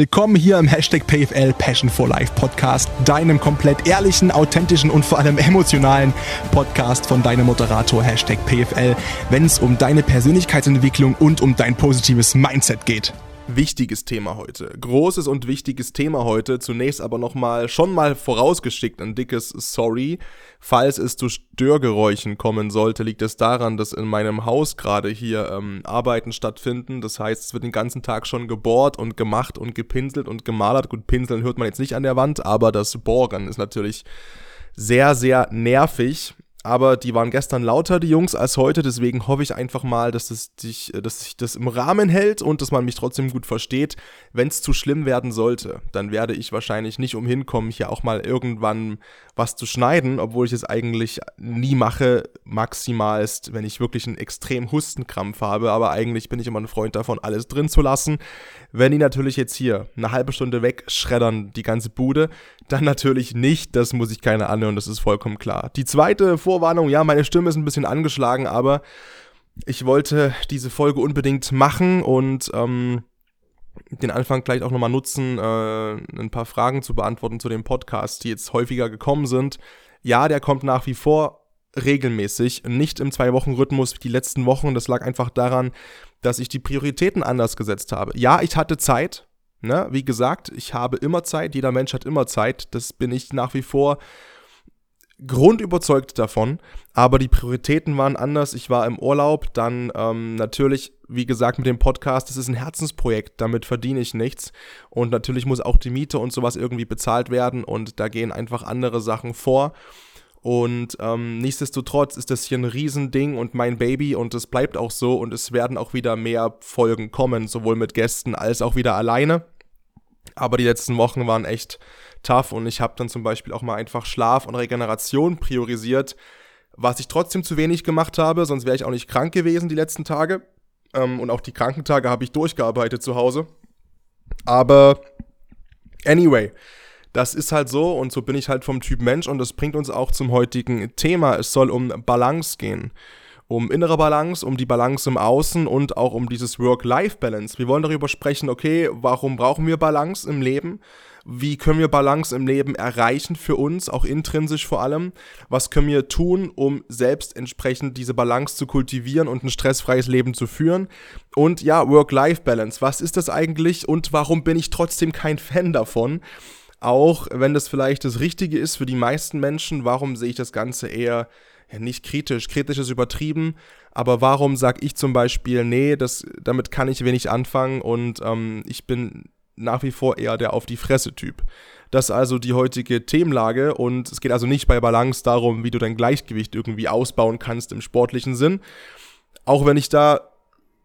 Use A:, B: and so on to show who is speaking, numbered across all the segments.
A: Willkommen hier im Hashtag PFL Passion for Life Podcast, deinem komplett ehrlichen, authentischen und vor allem emotionalen Podcast von deinem Moderator Hashtag PFL, wenn es um deine Persönlichkeitsentwicklung und um dein positives Mindset geht
B: wichtiges Thema heute. Großes und wichtiges Thema heute. Zunächst aber nochmal, schon mal vorausgeschickt ein dickes Sorry. Falls es zu Störgeräuschen kommen sollte, liegt es daran, dass in meinem Haus gerade hier ähm, Arbeiten stattfinden. Das heißt, es wird den ganzen Tag schon gebohrt und gemacht und gepinselt und gemalert. Gut, pinseln hört man jetzt nicht an der Wand, aber das Bohren ist natürlich sehr, sehr nervig aber die waren gestern lauter, die Jungs, als heute. Deswegen hoffe ich einfach mal, dass, es dich, dass sich das im Rahmen hält und dass man mich trotzdem gut versteht. Wenn es zu schlimm werden sollte, dann werde ich wahrscheinlich nicht umhin kommen, hier auch mal irgendwann was zu schneiden, obwohl ich es eigentlich nie mache, maximalst, wenn ich wirklich einen extrem Hustenkrampf habe. Aber eigentlich bin ich immer ein Freund davon, alles drin zu lassen. Wenn die natürlich jetzt hier eine halbe Stunde wegschreddern, die ganze Bude, dann natürlich nicht. Das muss ich keine anhören, das ist vollkommen klar. Die zweite Vorwarnung, ja, meine Stimme ist ein bisschen angeschlagen, aber ich wollte diese Folge unbedingt machen und ähm, den Anfang gleich auch nochmal nutzen, äh, ein paar Fragen zu beantworten zu dem Podcast, die jetzt häufiger gekommen sind. Ja, der kommt nach wie vor regelmäßig, nicht im Zwei-Wochen-Rhythmus wie die letzten Wochen. Das lag einfach daran, dass ich die Prioritäten anders gesetzt habe. Ja, ich hatte Zeit. Ne? Wie gesagt, ich habe immer Zeit. Jeder Mensch hat immer Zeit. Das bin ich nach wie vor grundüberzeugt davon, aber die Prioritäten waren anders. Ich war im Urlaub, dann ähm, natürlich, wie gesagt, mit dem Podcast, das ist ein Herzensprojekt, damit verdiene ich nichts und natürlich muss auch die Miete und sowas irgendwie bezahlt werden und da gehen einfach andere Sachen vor. Und ähm, nichtsdestotrotz ist das hier ein Riesending und mein Baby und es bleibt auch so und es werden auch wieder mehr Folgen kommen, sowohl mit Gästen als auch wieder alleine. Aber die letzten Wochen waren echt tough und ich habe dann zum Beispiel auch mal einfach Schlaf und Regeneration priorisiert, was ich trotzdem zu wenig gemacht habe, sonst wäre ich auch nicht krank gewesen die letzten Tage. Ähm, und auch die Krankentage habe ich durchgearbeitet zu Hause. Aber anyway, das ist halt so und so bin ich halt vom Typ Mensch und das bringt uns auch zum heutigen Thema. Es soll um Balance gehen. Um innere Balance, um die Balance im Außen und auch um dieses Work-Life-Balance. Wir wollen darüber sprechen, okay, warum brauchen wir Balance im Leben? Wie können wir Balance im Leben erreichen für uns, auch intrinsisch vor allem? Was können wir tun, um selbst entsprechend diese Balance zu kultivieren und ein stressfreies Leben zu führen? Und ja, Work-Life-Balance. Was ist das eigentlich und warum bin ich trotzdem kein Fan davon? Auch wenn das vielleicht das Richtige ist für die meisten Menschen, warum sehe ich das Ganze eher ja, nicht kritisch? Kritisch ist übertrieben, aber warum sage ich zum Beispiel, nee, das, damit kann ich wenig anfangen und ähm, ich bin nach wie vor eher der auf die Fresse-Typ. Das ist also die heutige Themenlage und es geht also nicht bei Balance darum, wie du dein Gleichgewicht irgendwie ausbauen kannst im sportlichen Sinn. Auch wenn ich da,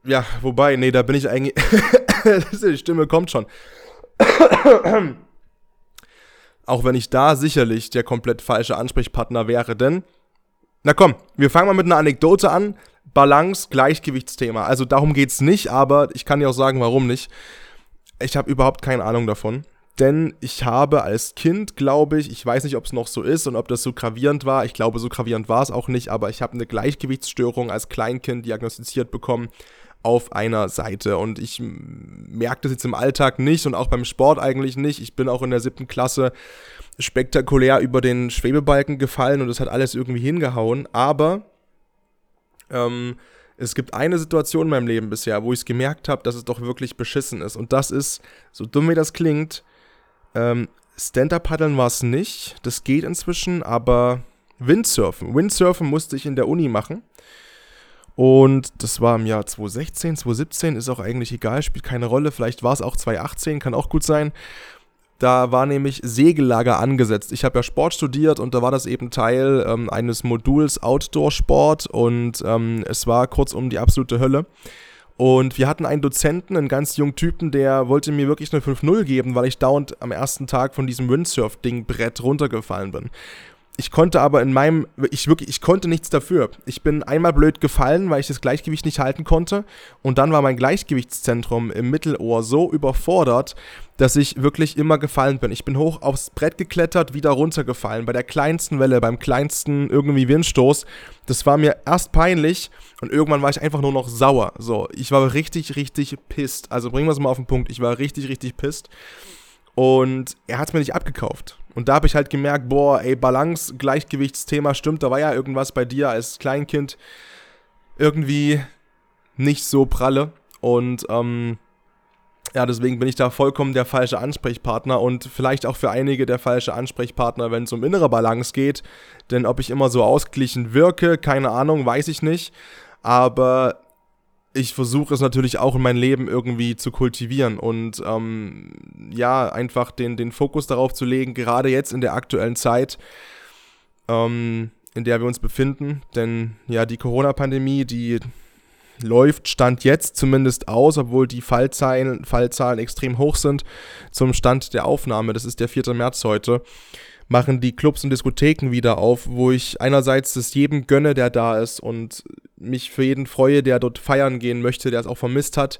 B: ja, wobei, nee, da bin ich eigentlich, die Stimme kommt schon. Auch wenn ich da sicherlich der komplett falsche Ansprechpartner wäre, denn, na komm, wir fangen mal mit einer Anekdote an. Balance, Gleichgewichtsthema. Also darum geht's nicht, aber ich kann dir auch sagen, warum nicht. Ich habe überhaupt keine Ahnung davon. Denn ich habe als Kind, glaube ich, ich weiß nicht, ob es noch so ist und ob das so gravierend war. Ich glaube, so gravierend war es auch nicht, aber ich habe eine Gleichgewichtsstörung als Kleinkind diagnostiziert bekommen auf einer Seite. Und ich merke das jetzt im Alltag nicht und auch beim Sport eigentlich nicht. Ich bin auch in der siebten Klasse spektakulär über den Schwebebalken gefallen und das hat alles irgendwie hingehauen. Aber ähm, es gibt eine Situation in meinem Leben bisher, wo ich es gemerkt habe, dass es doch wirklich beschissen ist. Und das ist, so dumm wie das klingt, ähm, Stand-Up-Paddeln war es nicht. Das geht inzwischen, aber Windsurfen. Windsurfen musste ich in der Uni machen. Und das war im Jahr 2016, 2017, ist auch eigentlich egal, spielt keine Rolle. Vielleicht war es auch 2018, kann auch gut sein. Da war nämlich Segellager angesetzt. Ich habe ja Sport studiert und da war das eben Teil ähm, eines Moduls Outdoor-Sport und ähm, es war kurzum die absolute Hölle. Und wir hatten einen Dozenten, einen ganz jungen Typen, der wollte mir wirklich eine 5-0 geben, weil ich dauernd am ersten Tag von diesem Windsurf-Ding-Brett runtergefallen bin. Ich konnte aber in meinem, ich wirklich, ich konnte nichts dafür. Ich bin einmal blöd gefallen, weil ich das Gleichgewicht nicht halten konnte. Und dann war mein Gleichgewichtszentrum im Mittelohr so überfordert, dass ich wirklich immer gefallen bin. Ich bin hoch aufs Brett geklettert, wieder runtergefallen. Bei der kleinsten Welle, beim kleinsten irgendwie Windstoß. Das war mir erst peinlich und irgendwann war ich einfach nur noch sauer. So, ich war richtig, richtig pisst. Also bringen wir es mal auf den Punkt. Ich war richtig, richtig pisst. Und er hat es mir nicht abgekauft. Und da habe ich halt gemerkt, boah, ey, Balance, Gleichgewichtsthema stimmt, da war ja irgendwas bei dir als Kleinkind irgendwie nicht so pralle. Und ähm, ja, deswegen bin ich da vollkommen der falsche Ansprechpartner und vielleicht auch für einige der falsche Ansprechpartner, wenn es um innere Balance geht. Denn ob ich immer so ausgeglichen wirke, keine Ahnung, weiß ich nicht. Aber ich versuche es natürlich auch in mein Leben irgendwie zu kultivieren und ähm, ja, einfach den, den Fokus darauf zu legen, gerade jetzt in der aktuellen Zeit, ähm, in der wir uns befinden. Denn ja, die Corona-Pandemie, die läuft, stand jetzt zumindest aus, obwohl die Fallzahlen, Fallzahlen extrem hoch sind zum Stand der Aufnahme. Das ist der 4. März heute machen die Clubs und Diskotheken wieder auf, wo ich einerseits es jedem gönne, der da ist und mich für jeden freue, der dort feiern gehen möchte, der es auch vermisst hat.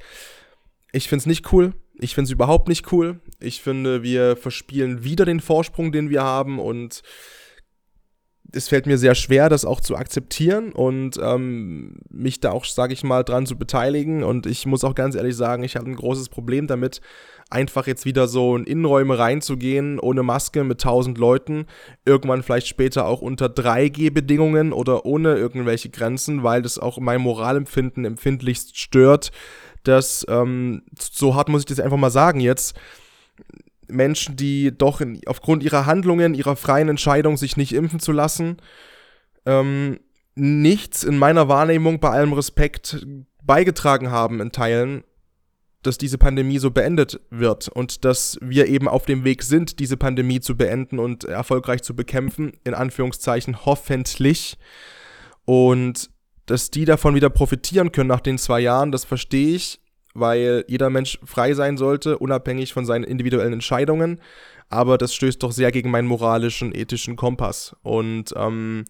B: Ich finde es nicht cool. Ich finde es überhaupt nicht cool. Ich finde, wir verspielen wieder den Vorsprung, den wir haben und es fällt mir sehr schwer, das auch zu akzeptieren und ähm, mich da auch, sage ich mal, dran zu beteiligen. Und ich muss auch ganz ehrlich sagen, ich habe ein großes Problem damit, einfach jetzt wieder so in Innenräume reinzugehen, ohne Maske mit tausend Leuten, irgendwann vielleicht später auch unter 3G-Bedingungen oder ohne irgendwelche Grenzen, weil das auch mein Moralempfinden empfindlichst stört, dass, ähm, so hart muss ich das einfach mal sagen jetzt, Menschen, die doch in, aufgrund ihrer Handlungen, ihrer freien Entscheidung, sich nicht impfen zu lassen, ähm, nichts in meiner Wahrnehmung bei allem Respekt beigetragen haben in Teilen dass diese Pandemie so beendet wird und dass wir eben auf dem Weg sind, diese Pandemie zu beenden und erfolgreich zu bekämpfen, in Anführungszeichen hoffentlich. Und dass die davon wieder profitieren können nach den zwei Jahren, das verstehe ich, weil jeder Mensch frei sein sollte, unabhängig von seinen individuellen Entscheidungen. Aber das stößt doch sehr gegen meinen moralischen, ethischen Kompass. Und ähm,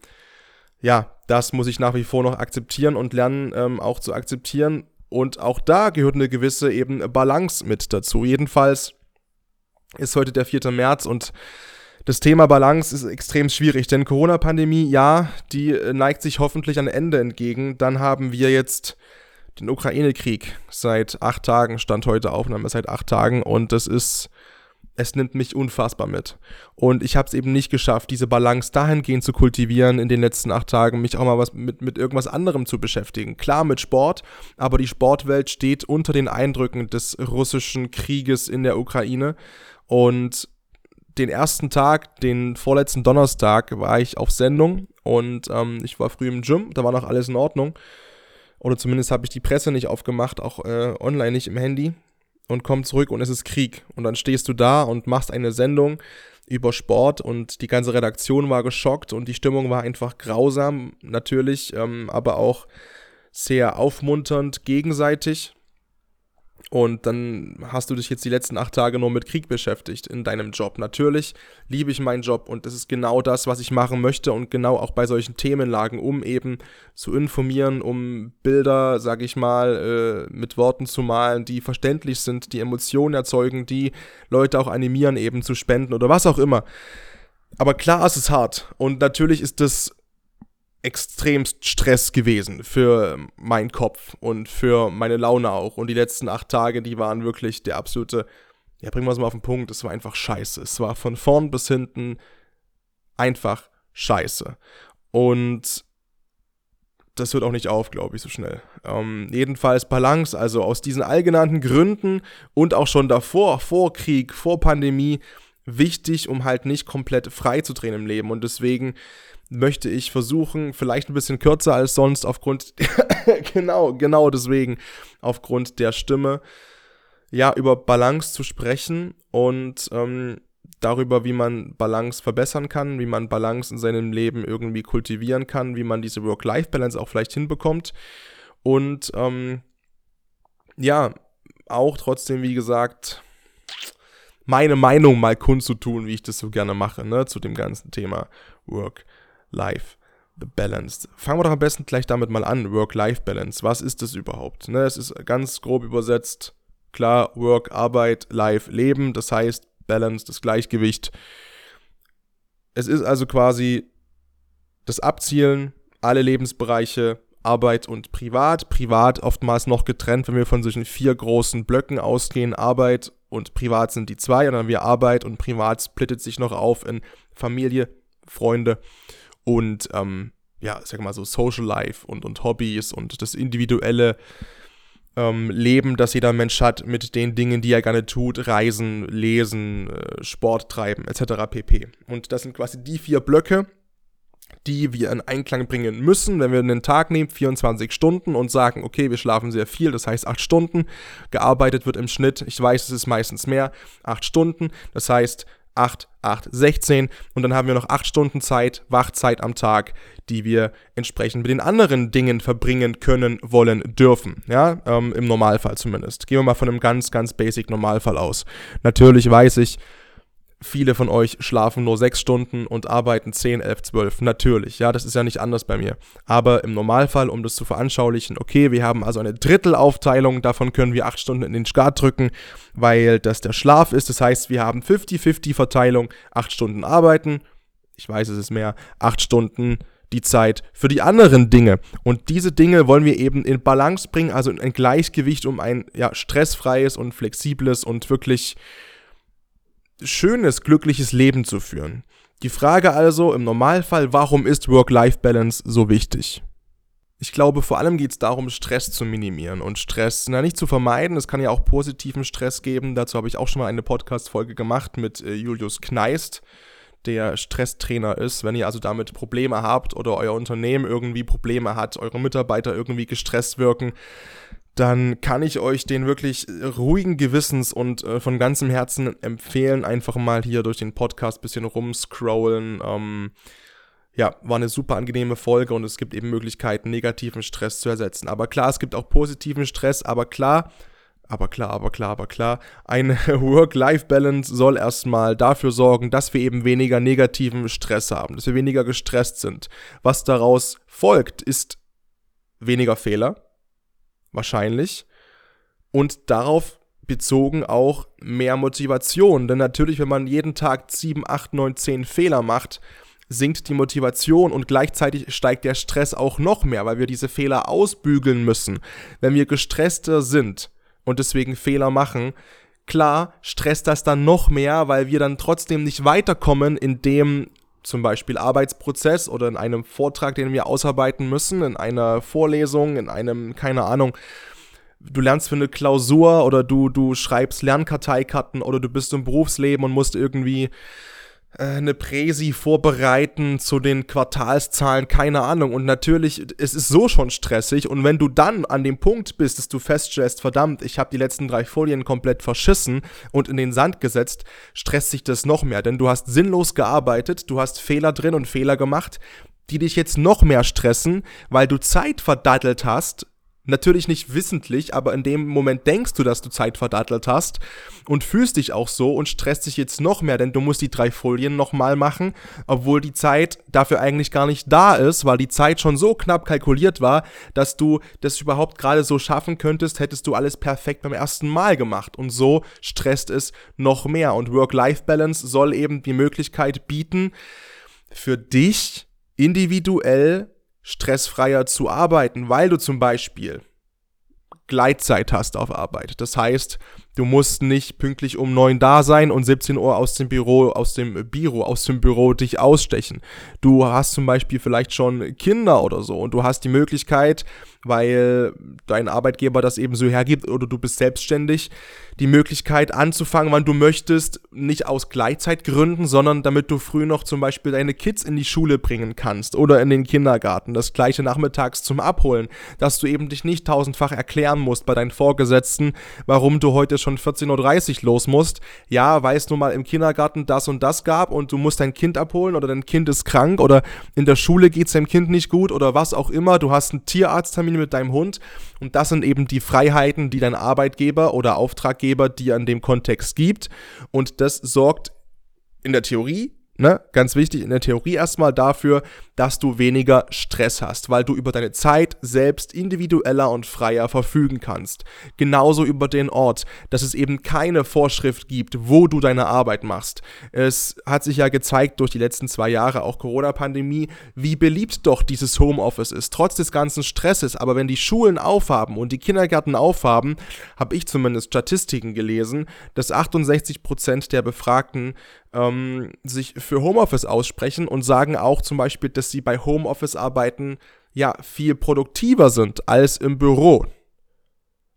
B: ja, das muss ich nach wie vor noch akzeptieren und lernen, ähm, auch zu akzeptieren, und auch da gehört eine gewisse eben Balance mit dazu. Jedenfalls ist heute der 4. März und das Thema Balance ist extrem schwierig, denn Corona-Pandemie, ja, die neigt sich hoffentlich ein Ende entgegen. Dann haben wir jetzt den Ukraine-Krieg seit acht Tagen, stand heute Aufnahme seit acht Tagen und das ist es nimmt mich unfassbar mit. Und ich habe es eben nicht geschafft, diese Balance dahingehend zu kultivieren in den letzten acht Tagen, mich auch mal was mit, mit irgendwas anderem zu beschäftigen. Klar mit Sport, aber die Sportwelt steht unter den Eindrücken des russischen Krieges in der Ukraine. Und den ersten Tag, den vorletzten Donnerstag, war ich auf Sendung und ähm, ich war früh im Gym, da war noch alles in Ordnung. Oder zumindest habe ich die Presse nicht aufgemacht, auch äh, online nicht im Handy und komm zurück und es ist Krieg. Und dann stehst du da und machst eine Sendung über Sport und die ganze Redaktion war geschockt und die Stimmung war einfach grausam, natürlich, ähm, aber auch sehr aufmunternd gegenseitig. Und dann hast du dich jetzt die letzten acht Tage nur mit Krieg beschäftigt in deinem Job. Natürlich liebe ich meinen Job und das ist genau das, was ich machen möchte und genau auch bei solchen Themenlagen, um eben zu informieren, um Bilder, sag ich mal, äh, mit Worten zu malen, die verständlich sind, die Emotionen erzeugen, die Leute auch animieren, eben zu spenden oder was auch immer. Aber klar, es ist hart und natürlich ist das extremst Stress gewesen für meinen Kopf und für meine Laune auch. Und die letzten acht Tage, die waren wirklich der absolute, ja, bringen wir es mal auf den Punkt, es war einfach scheiße. Es war von vorn bis hinten einfach scheiße. Und das hört auch nicht auf, glaube ich, so schnell. Ähm, jedenfalls Balance, also aus diesen allgenannten Gründen und auch schon davor, vor Krieg, vor Pandemie, wichtig, um halt nicht komplett frei zu drehen im Leben. Und deswegen möchte ich versuchen, vielleicht ein bisschen kürzer als sonst aufgrund, genau, genau deswegen, aufgrund der Stimme, ja, über Balance zu sprechen und ähm, darüber, wie man Balance verbessern kann, wie man Balance in seinem Leben irgendwie kultivieren kann, wie man diese Work-Life-Balance auch vielleicht hinbekommt und ähm, ja, auch trotzdem, wie gesagt, meine Meinung mal kundzutun, wie ich das so gerne mache, ne, zu dem ganzen Thema Work, Life, the Balance. Fangen wir doch am besten gleich damit mal an, Work-Life-Balance. Was ist das überhaupt? Ne, es ist ganz grob übersetzt, klar, Work, Arbeit, Life, Leben, das heißt Balance, das Gleichgewicht. Es ist also quasi das Abzielen, alle Lebensbereiche, Arbeit und Privat. Privat oftmals noch getrennt, wenn wir von solchen vier großen Blöcken ausgehen. Arbeit und Privat sind die zwei, und dann wir Arbeit und Privat splittet sich noch auf in Familie, Freunde und ähm, ja, sag mal so Social Life und, und Hobbys und das individuelle ähm, Leben, das jeder Mensch hat mit den Dingen, die er gerne tut, Reisen, Lesen, äh, Sport treiben etc. pp. Und das sind quasi die vier Blöcke, die wir in Einklang bringen müssen, wenn wir einen Tag nehmen, 24 Stunden und sagen, okay, wir schlafen sehr viel, das heißt 8 Stunden, gearbeitet wird im Schnitt, ich weiß, es ist meistens mehr, 8 Stunden, das heißt 8, 8, 16 und dann haben wir noch 8 Stunden Zeit, Wachzeit am Tag, die wir entsprechend mit den anderen Dingen verbringen können, wollen, dürfen. Ja, ähm, im Normalfall zumindest. Gehen wir mal von einem ganz, ganz basic Normalfall aus. Natürlich weiß ich, viele von euch schlafen nur 6 Stunden und arbeiten 10, 11, 12. Natürlich, ja, das ist ja nicht anders bei mir. Aber im Normalfall, um das zu veranschaulichen, okay, wir haben also eine Drittelaufteilung, davon können wir 8 Stunden in den Skat drücken, weil das der Schlaf ist. Das heißt, wir haben 50-50 Verteilung, 8 Stunden arbeiten, ich weiß, es ist mehr, 8 Stunden die Zeit für die anderen Dinge. Und diese Dinge wollen wir eben in Balance bringen, also in ein Gleichgewicht, um ein ja, stressfreies und flexibles und wirklich schönes, glückliches Leben zu führen. Die Frage also im Normalfall, warum ist Work-Life-Balance so wichtig? Ich glaube, vor allem geht es darum, Stress zu minimieren und Stress, na nicht zu vermeiden. Es kann ja auch positiven Stress geben. Dazu habe ich auch schon mal eine Podcast-Folge gemacht mit äh, Julius Kneist, der Stresstrainer ist. Wenn ihr also damit Probleme habt oder euer Unternehmen irgendwie Probleme hat, eure Mitarbeiter irgendwie gestresst wirken, dann kann ich euch den wirklich ruhigen Gewissens und äh, von ganzem Herzen empfehlen, einfach mal hier durch den Podcast bisschen rumscrollen. Ähm, ja, war eine super angenehme Folge und es gibt eben Möglichkeiten, negativen Stress zu ersetzen. Aber klar, es gibt auch positiven Stress, aber klar, aber klar, aber klar, aber klar, eine Work-Life-Balance soll erstmal dafür sorgen, dass wir eben weniger negativen Stress haben, dass wir weniger gestresst sind. Was daraus folgt, ist weniger Fehler, wahrscheinlich. Und darauf bezogen auch mehr Motivation. Denn natürlich, wenn man jeden Tag 7, 8, 9, 10 Fehler macht, sinkt die Motivation und gleichzeitig steigt der Stress auch noch mehr, weil wir diese Fehler ausbügeln müssen. Wenn wir gestresster sind und deswegen Fehler machen, klar stresst das dann noch mehr, weil wir dann trotzdem nicht weiterkommen in dem zum Beispiel Arbeitsprozess oder in einem Vortrag, den wir ausarbeiten müssen, in einer Vorlesung, in einem, keine Ahnung, du lernst für eine Klausur oder du, du schreibst Lernkarteikarten oder du bist im Berufsleben und musst irgendwie eine Präsi vorbereiten zu den Quartalszahlen, keine Ahnung. Und natürlich, es ist so schon stressig. Und wenn du dann an dem Punkt bist, dass du feststellst, verdammt, ich habe die letzten drei Folien komplett verschissen und in den Sand gesetzt, stresst sich das noch mehr. Denn du hast sinnlos gearbeitet, du hast Fehler drin und Fehler gemacht, die dich jetzt noch mehr stressen, weil du Zeit verdattelt hast Natürlich nicht wissentlich, aber in dem Moment denkst du, dass du Zeit verdattelt hast und fühlst dich auch so und stresst dich jetzt noch mehr, denn du musst die drei Folien nochmal machen, obwohl die Zeit dafür eigentlich gar nicht da ist, weil die Zeit schon so knapp kalkuliert war, dass du das überhaupt gerade so schaffen könntest, hättest du alles perfekt beim ersten Mal gemacht. Und so stresst es noch mehr. Und Work-Life-Balance soll eben die Möglichkeit bieten, für dich individuell stressfreier zu arbeiten, weil du zum Beispiel Gleitzeit hast auf Arbeit. Das heißt, du musst nicht pünktlich um 9 da sein und 17 Uhr aus dem Büro, aus dem Büro, aus dem Büro dich ausstechen. Du hast zum Beispiel vielleicht schon Kinder oder so und du hast die Möglichkeit, weil dein Arbeitgeber das eben so hergibt oder du bist selbstständig, die Möglichkeit anzufangen, wann du möchtest, nicht aus Gleitzeitgründen, sondern damit du früh noch zum Beispiel deine Kids in die Schule bringen kannst oder in den Kindergarten, das gleiche nachmittags zum Abholen, dass du eben dich nicht tausendfach erklären musst bei deinen Vorgesetzten, warum du heute schon 14.30 Uhr los musst, ja, weil es nun mal im Kindergarten das und das gab und du musst dein Kind abholen oder dein Kind ist krank oder in der Schule geht es deinem Kind nicht gut oder was auch immer, du hast einen Tierarzttermin mit deinem Hund und das sind eben die Freiheiten, die dein Arbeitgeber oder Auftraggeber dir in dem Kontext gibt. Und das sorgt in der Theorie ne, ganz wichtig in der Theorie erstmal dafür, dass du weniger Stress hast, weil du über deine Zeit selbst individueller und freier verfügen kannst. Genauso über den Ort, dass es eben keine Vorschrift gibt, wo du deine Arbeit machst. Es hat sich ja gezeigt durch die letzten zwei Jahre, auch Corona-Pandemie, wie beliebt doch dieses Homeoffice ist, trotz des ganzen Stresses. Aber wenn die Schulen aufhaben und die Kindergärten aufhaben, habe ich zumindest Statistiken gelesen, dass 68 Prozent der Befragten ähm, sich für Homeoffice aussprechen und sagen auch zum Beispiel, dass sie bei Homeoffice-Arbeiten ja viel produktiver sind als im Büro.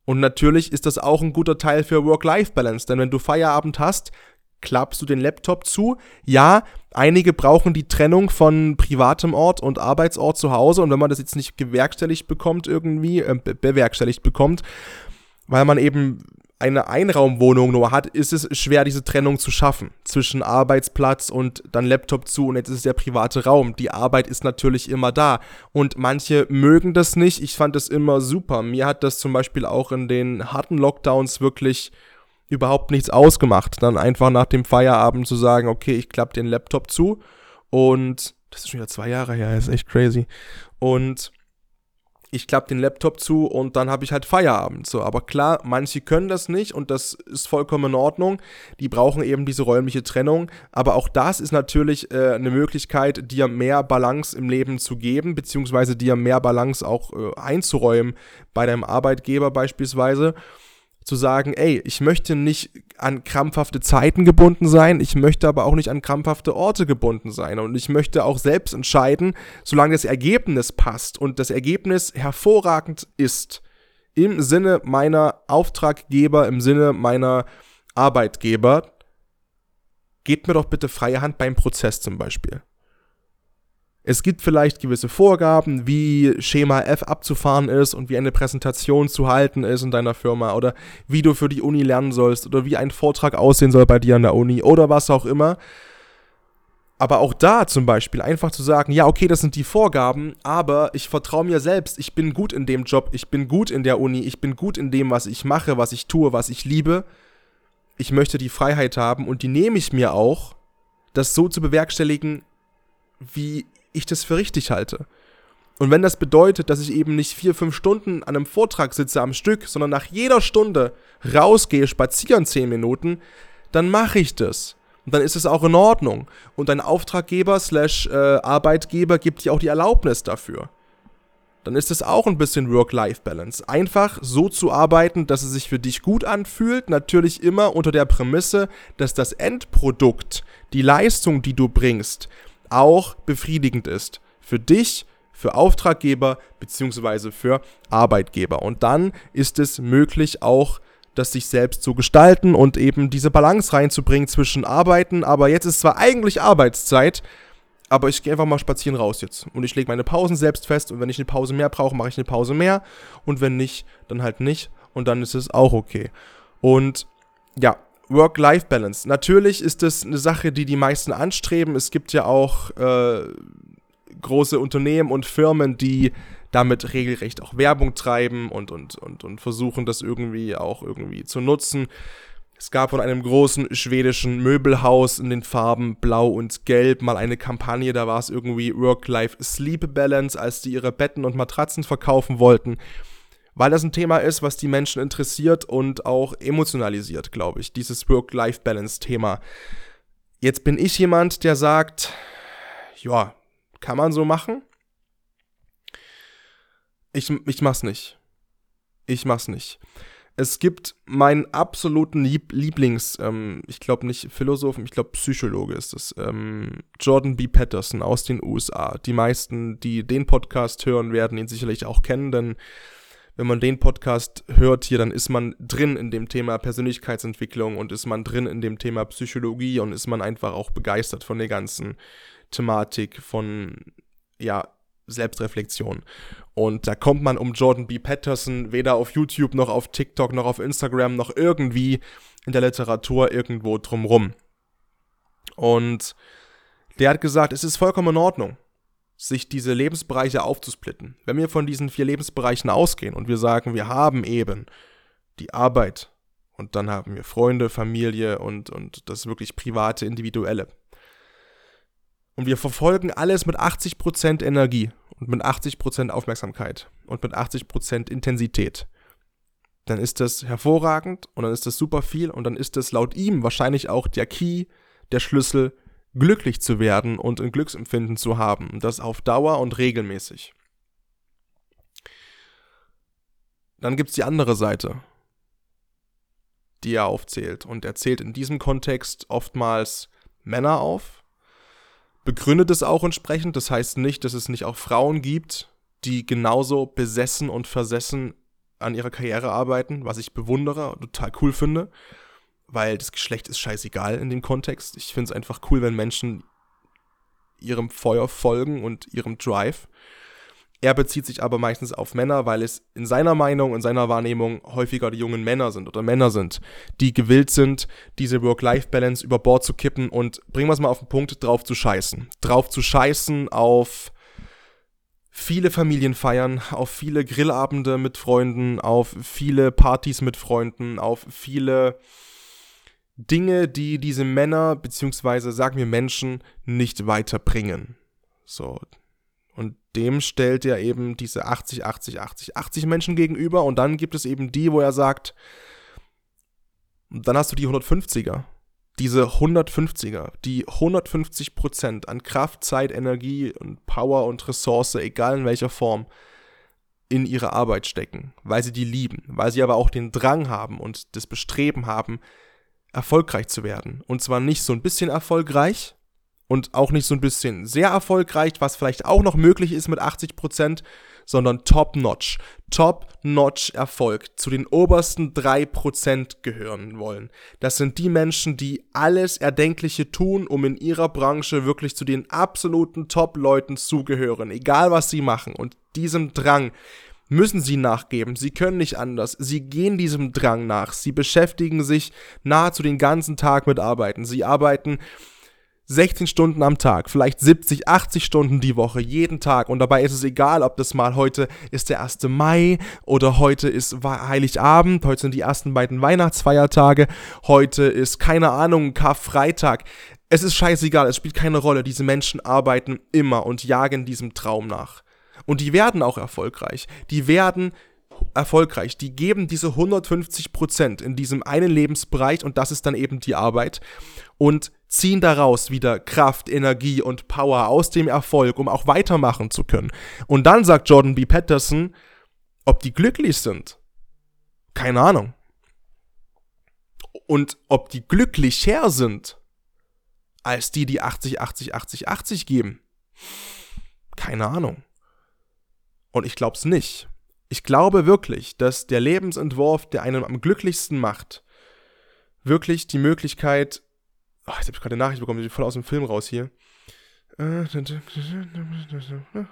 B: Und natürlich ist das auch ein guter Teil für Work-Life-Balance, denn wenn du Feierabend hast, klappst du den Laptop zu. Ja, einige brauchen die Trennung von privatem Ort und Arbeitsort zu Hause und wenn man das jetzt nicht gewerkstelligt bekommt irgendwie, äh, bewerkstelligt bekommt, weil man eben eine Einraumwohnung nur hat, ist es schwer, diese Trennung zu schaffen zwischen Arbeitsplatz und dann Laptop zu und jetzt ist der private Raum. Die Arbeit ist natürlich immer da und manche mögen das nicht. Ich fand das immer super. Mir hat das zum Beispiel auch in den harten Lockdowns wirklich überhaupt nichts ausgemacht. Dann einfach nach dem Feierabend zu sagen, okay, ich klappe den Laptop zu und das ist schon wieder zwei Jahre her, ist echt crazy. Und ich klappe den Laptop zu und dann habe ich halt Feierabend. So, aber klar, manche können das nicht und das ist vollkommen in Ordnung. Die brauchen eben diese räumliche Trennung. Aber auch das ist natürlich äh, eine Möglichkeit, dir mehr Balance im Leben zu geben, beziehungsweise dir mehr Balance auch äh, einzuräumen bei deinem Arbeitgeber beispielsweise zu sagen, ey, ich möchte nicht an krampfhafte Zeiten gebunden sein, ich möchte aber auch nicht an krampfhafte Orte gebunden sein und ich möchte auch selbst entscheiden, solange das Ergebnis passt und das Ergebnis hervorragend ist, im Sinne meiner Auftraggeber, im Sinne meiner Arbeitgeber, gebt mir doch bitte freie Hand beim Prozess zum Beispiel. Es gibt vielleicht gewisse Vorgaben, wie Schema F abzufahren ist und wie eine Präsentation zu halten ist in deiner Firma oder wie du für die Uni lernen sollst oder wie ein Vortrag aussehen soll bei dir an der Uni oder was auch immer. Aber auch da zum Beispiel einfach zu sagen, ja, okay, das sind die Vorgaben, aber ich vertraue mir selbst, ich bin gut in dem Job, ich bin gut in der Uni, ich bin gut in dem, was ich mache, was ich tue, was ich liebe. Ich möchte die Freiheit haben und die nehme ich mir auch, das so zu bewerkstelligen, wie ich das für richtig halte. Und wenn das bedeutet, dass ich eben nicht vier, fünf Stunden an einem Vortrag sitze am Stück, sondern nach jeder Stunde rausgehe, spazieren zehn Minuten, dann mache ich das. Und dann ist es auch in Ordnung. Und dein Auftraggeber slash äh, Arbeitgeber gibt dir auch die Erlaubnis dafür. Dann ist es auch ein bisschen Work-Life-Balance. Einfach so zu arbeiten, dass es sich für dich gut anfühlt. Natürlich immer unter der Prämisse, dass das Endprodukt, die Leistung, die du bringst, auch befriedigend ist. Für dich, für Auftraggeber bzw. für Arbeitgeber. Und dann ist es möglich auch das sich selbst zu gestalten und eben diese Balance reinzubringen zwischen Arbeiten, aber jetzt ist zwar eigentlich Arbeitszeit, aber ich gehe einfach mal spazieren raus jetzt und ich lege meine Pausen selbst fest und wenn ich eine Pause mehr brauche, mache ich eine Pause mehr und wenn nicht, dann halt nicht und dann ist es auch okay. Und ja, Work-Life-Balance. Natürlich ist das eine Sache, die die meisten anstreben. Es gibt ja auch äh, große Unternehmen und Firmen, die damit regelrecht auch Werbung treiben und, und, und, und versuchen, das irgendwie auch irgendwie zu nutzen. Es gab von einem großen schwedischen Möbelhaus in den Farben Blau und Gelb mal eine Kampagne, da war es irgendwie Work-Life-Sleep-Balance, als die ihre Betten und Matratzen verkaufen wollten weil das ein Thema ist, was die Menschen interessiert und auch emotionalisiert, glaube ich, dieses Work-Life-Balance-Thema. Jetzt bin ich jemand, der sagt, ja, kann man so machen? Ich, ich mach's nicht. Ich mach's nicht. Es gibt meinen absoluten Lieb Lieblings, ähm, ich glaube nicht Philosophen, ich glaube Psychologe ist es, ähm, Jordan B. Patterson aus den USA. Die meisten, die den Podcast hören, werden ihn sicherlich auch kennen, denn wenn man den Podcast hört hier, dann ist man drin in dem Thema Persönlichkeitsentwicklung und ist man drin in dem Thema Psychologie und ist man einfach auch begeistert von der ganzen Thematik von, ja, Selbstreflexion. Und da kommt man um Jordan B. Patterson weder auf YouTube noch auf TikTok noch auf Instagram noch irgendwie in der Literatur irgendwo drumrum. Und der hat gesagt, es ist vollkommen in Ordnung, sich diese Lebensbereiche aufzusplitten. Wenn wir von diesen vier Lebensbereichen ausgehen und wir sagen, wir haben eben die Arbeit und dann haben wir Freunde, Familie und, und das wirklich private, individuelle. Und wir verfolgen alles mit 80% Energie und mit 80% Aufmerksamkeit und mit 80% Intensität. Dann ist das hervorragend und dann ist das super viel und dann ist das laut ihm wahrscheinlich auch der Key, der Schlüssel, glücklich zu werden und ein Glücksempfinden zu haben. Und das auf Dauer und regelmäßig. Dann gibt es die andere Seite, die er aufzählt. Und er zählt in diesem Kontext oftmals Männer auf, begründet es auch entsprechend. Das heißt nicht, dass es nicht auch Frauen gibt, die genauso besessen und versessen an ihrer Karriere arbeiten, was ich bewundere, total cool finde, weil das Geschlecht ist scheißegal in dem Kontext. Ich finde es einfach cool, wenn Menschen ihrem Feuer folgen und ihrem Drive. Er bezieht sich aber meistens auf Männer, weil es in seiner Meinung, in seiner Wahrnehmung häufiger die jungen Männer sind oder Männer sind, die gewillt sind, diese Work-Life-Balance über Bord zu kippen und bringen wir es mal auf den Punkt, drauf zu scheißen. Drauf zu scheißen auf viele Familienfeiern, auf viele Grillabende mit Freunden, auf viele Partys mit Freunden, auf viele Dinge, die diese Männer, beziehungsweise sagen wir Menschen, nicht weiterbringen. So, und dem stellt er eben diese 80, 80, 80, 80 Menschen gegenüber. Und dann gibt es eben die, wo er sagt, dann hast du die 150er. Diese 150er, die 150 Prozent an Kraft, Zeit, Energie und Power und Ressource, egal in welcher Form, in ihre Arbeit stecken, weil sie die lieben, weil sie aber auch den Drang haben und das Bestreben haben, erfolgreich zu werden. Und zwar nicht so ein bisschen erfolgreich, und auch nicht so ein bisschen sehr erfolgreich, was vielleicht auch noch möglich ist mit 80%, sondern top-notch. Top-notch Erfolg. Zu den obersten 3% gehören wollen. Das sind die Menschen, die alles Erdenkliche tun, um in ihrer Branche wirklich zu den absoluten Top-Leuten zu gehören. Egal was sie machen. Und diesem Drang müssen sie nachgeben. Sie können nicht anders. Sie gehen diesem Drang nach. Sie beschäftigen sich nahezu den ganzen Tag mit Arbeiten. Sie arbeiten 16 Stunden am Tag, vielleicht 70, 80 Stunden die Woche, jeden Tag. Und dabei ist es egal, ob das mal heute ist der 1. Mai oder heute ist Heiligabend, heute sind die ersten beiden Weihnachtsfeiertage, heute ist keine Ahnung, Karfreitag. Es ist scheißegal, es spielt keine Rolle. Diese Menschen arbeiten immer und jagen diesem Traum nach. Und die werden auch erfolgreich. Die werden erfolgreich. Die geben diese 150 Prozent in diesem einen Lebensbereich und das ist dann eben die Arbeit und ziehen daraus wieder Kraft, Energie und Power aus dem Erfolg, um auch weitermachen zu können. Und dann sagt Jordan B. Patterson, ob die glücklich sind, keine Ahnung. Und ob die glücklicher sind, als die, die 80, 80, 80, 80 geben, keine Ahnung. Und ich glaube es nicht. Ich glaube wirklich, dass der Lebensentwurf, der einen am glücklichsten macht, wirklich die Möglichkeit Oh, jetzt habe ich gerade eine Nachricht bekommen, die voll aus dem Film raus hier.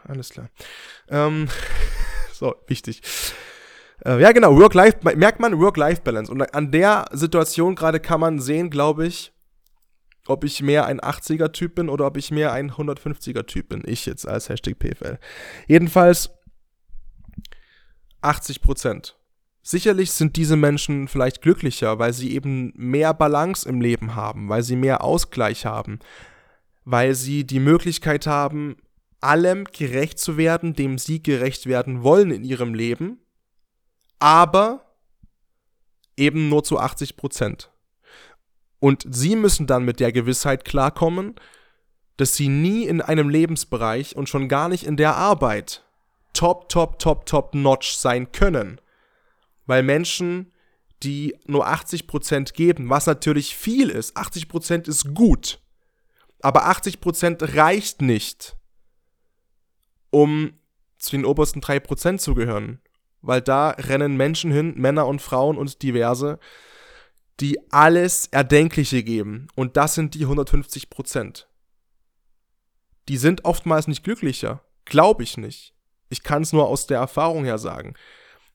B: Alles klar. Ähm, so, wichtig. Äh, ja, genau, Work-Life, merkt man Work-Life-Balance. Und an der Situation gerade kann man sehen, glaube ich, ob ich mehr ein 80er-Typ bin oder ob ich mehr ein 150er-Typ bin. Ich jetzt als Hashtag PFL. Jedenfalls 80 Prozent. Sicherlich sind diese Menschen vielleicht glücklicher, weil sie eben mehr Balance im Leben haben, weil sie mehr Ausgleich haben, weil sie die Möglichkeit haben, allem gerecht zu werden, dem sie gerecht werden wollen in ihrem Leben, aber eben nur zu 80 Prozent. Und sie müssen dann mit der Gewissheit klarkommen, dass sie nie in einem Lebensbereich und schon gar nicht in der Arbeit top, top, top, top notch sein können weil Menschen, die nur 80% geben, was natürlich viel ist, 80% ist gut, aber 80% reicht nicht, um zu den obersten 3% zu gehören. Weil da rennen Menschen hin, Männer und Frauen und diverse, die alles Erdenkliche geben. Und das sind die 150% Die sind oftmals nicht glücklicher. Glaube ich nicht. Ich kann es nur aus der Erfahrung her sagen.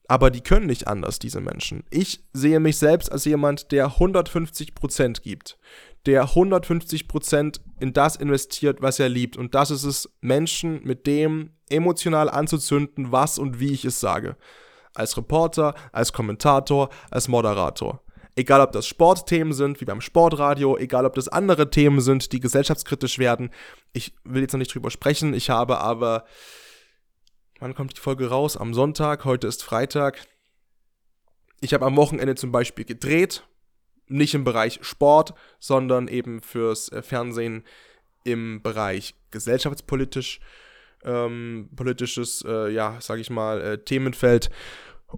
B: Aber die können nicht anders, diese Menschen. Ich sehe mich selbst als jemand, der 150% gibt. Der 150% in das investiert, was er liebt. Und das ist es, Menschen mit dem emotional anzuzünden, was und wie ich es sage. Als Reporter, als Kommentator, als Moderator. Egal, ob das Sportthemen sind, wie beim Sportradio, egal, ob das andere Themen sind, die gesellschaftskritisch werden. Ich will jetzt noch nicht drüber sprechen, ich habe aber. Wann kommt die Folge raus? Am Sonntag, heute ist Freitag. Ich habe am Wochenende zum Beispiel gedreht, nicht im Bereich Sport, sondern eben fürs äh, Fernsehen im Bereich gesellschaftspolitisch, ähm, politisches, äh, ja, sag ich mal, äh, Themenfeld.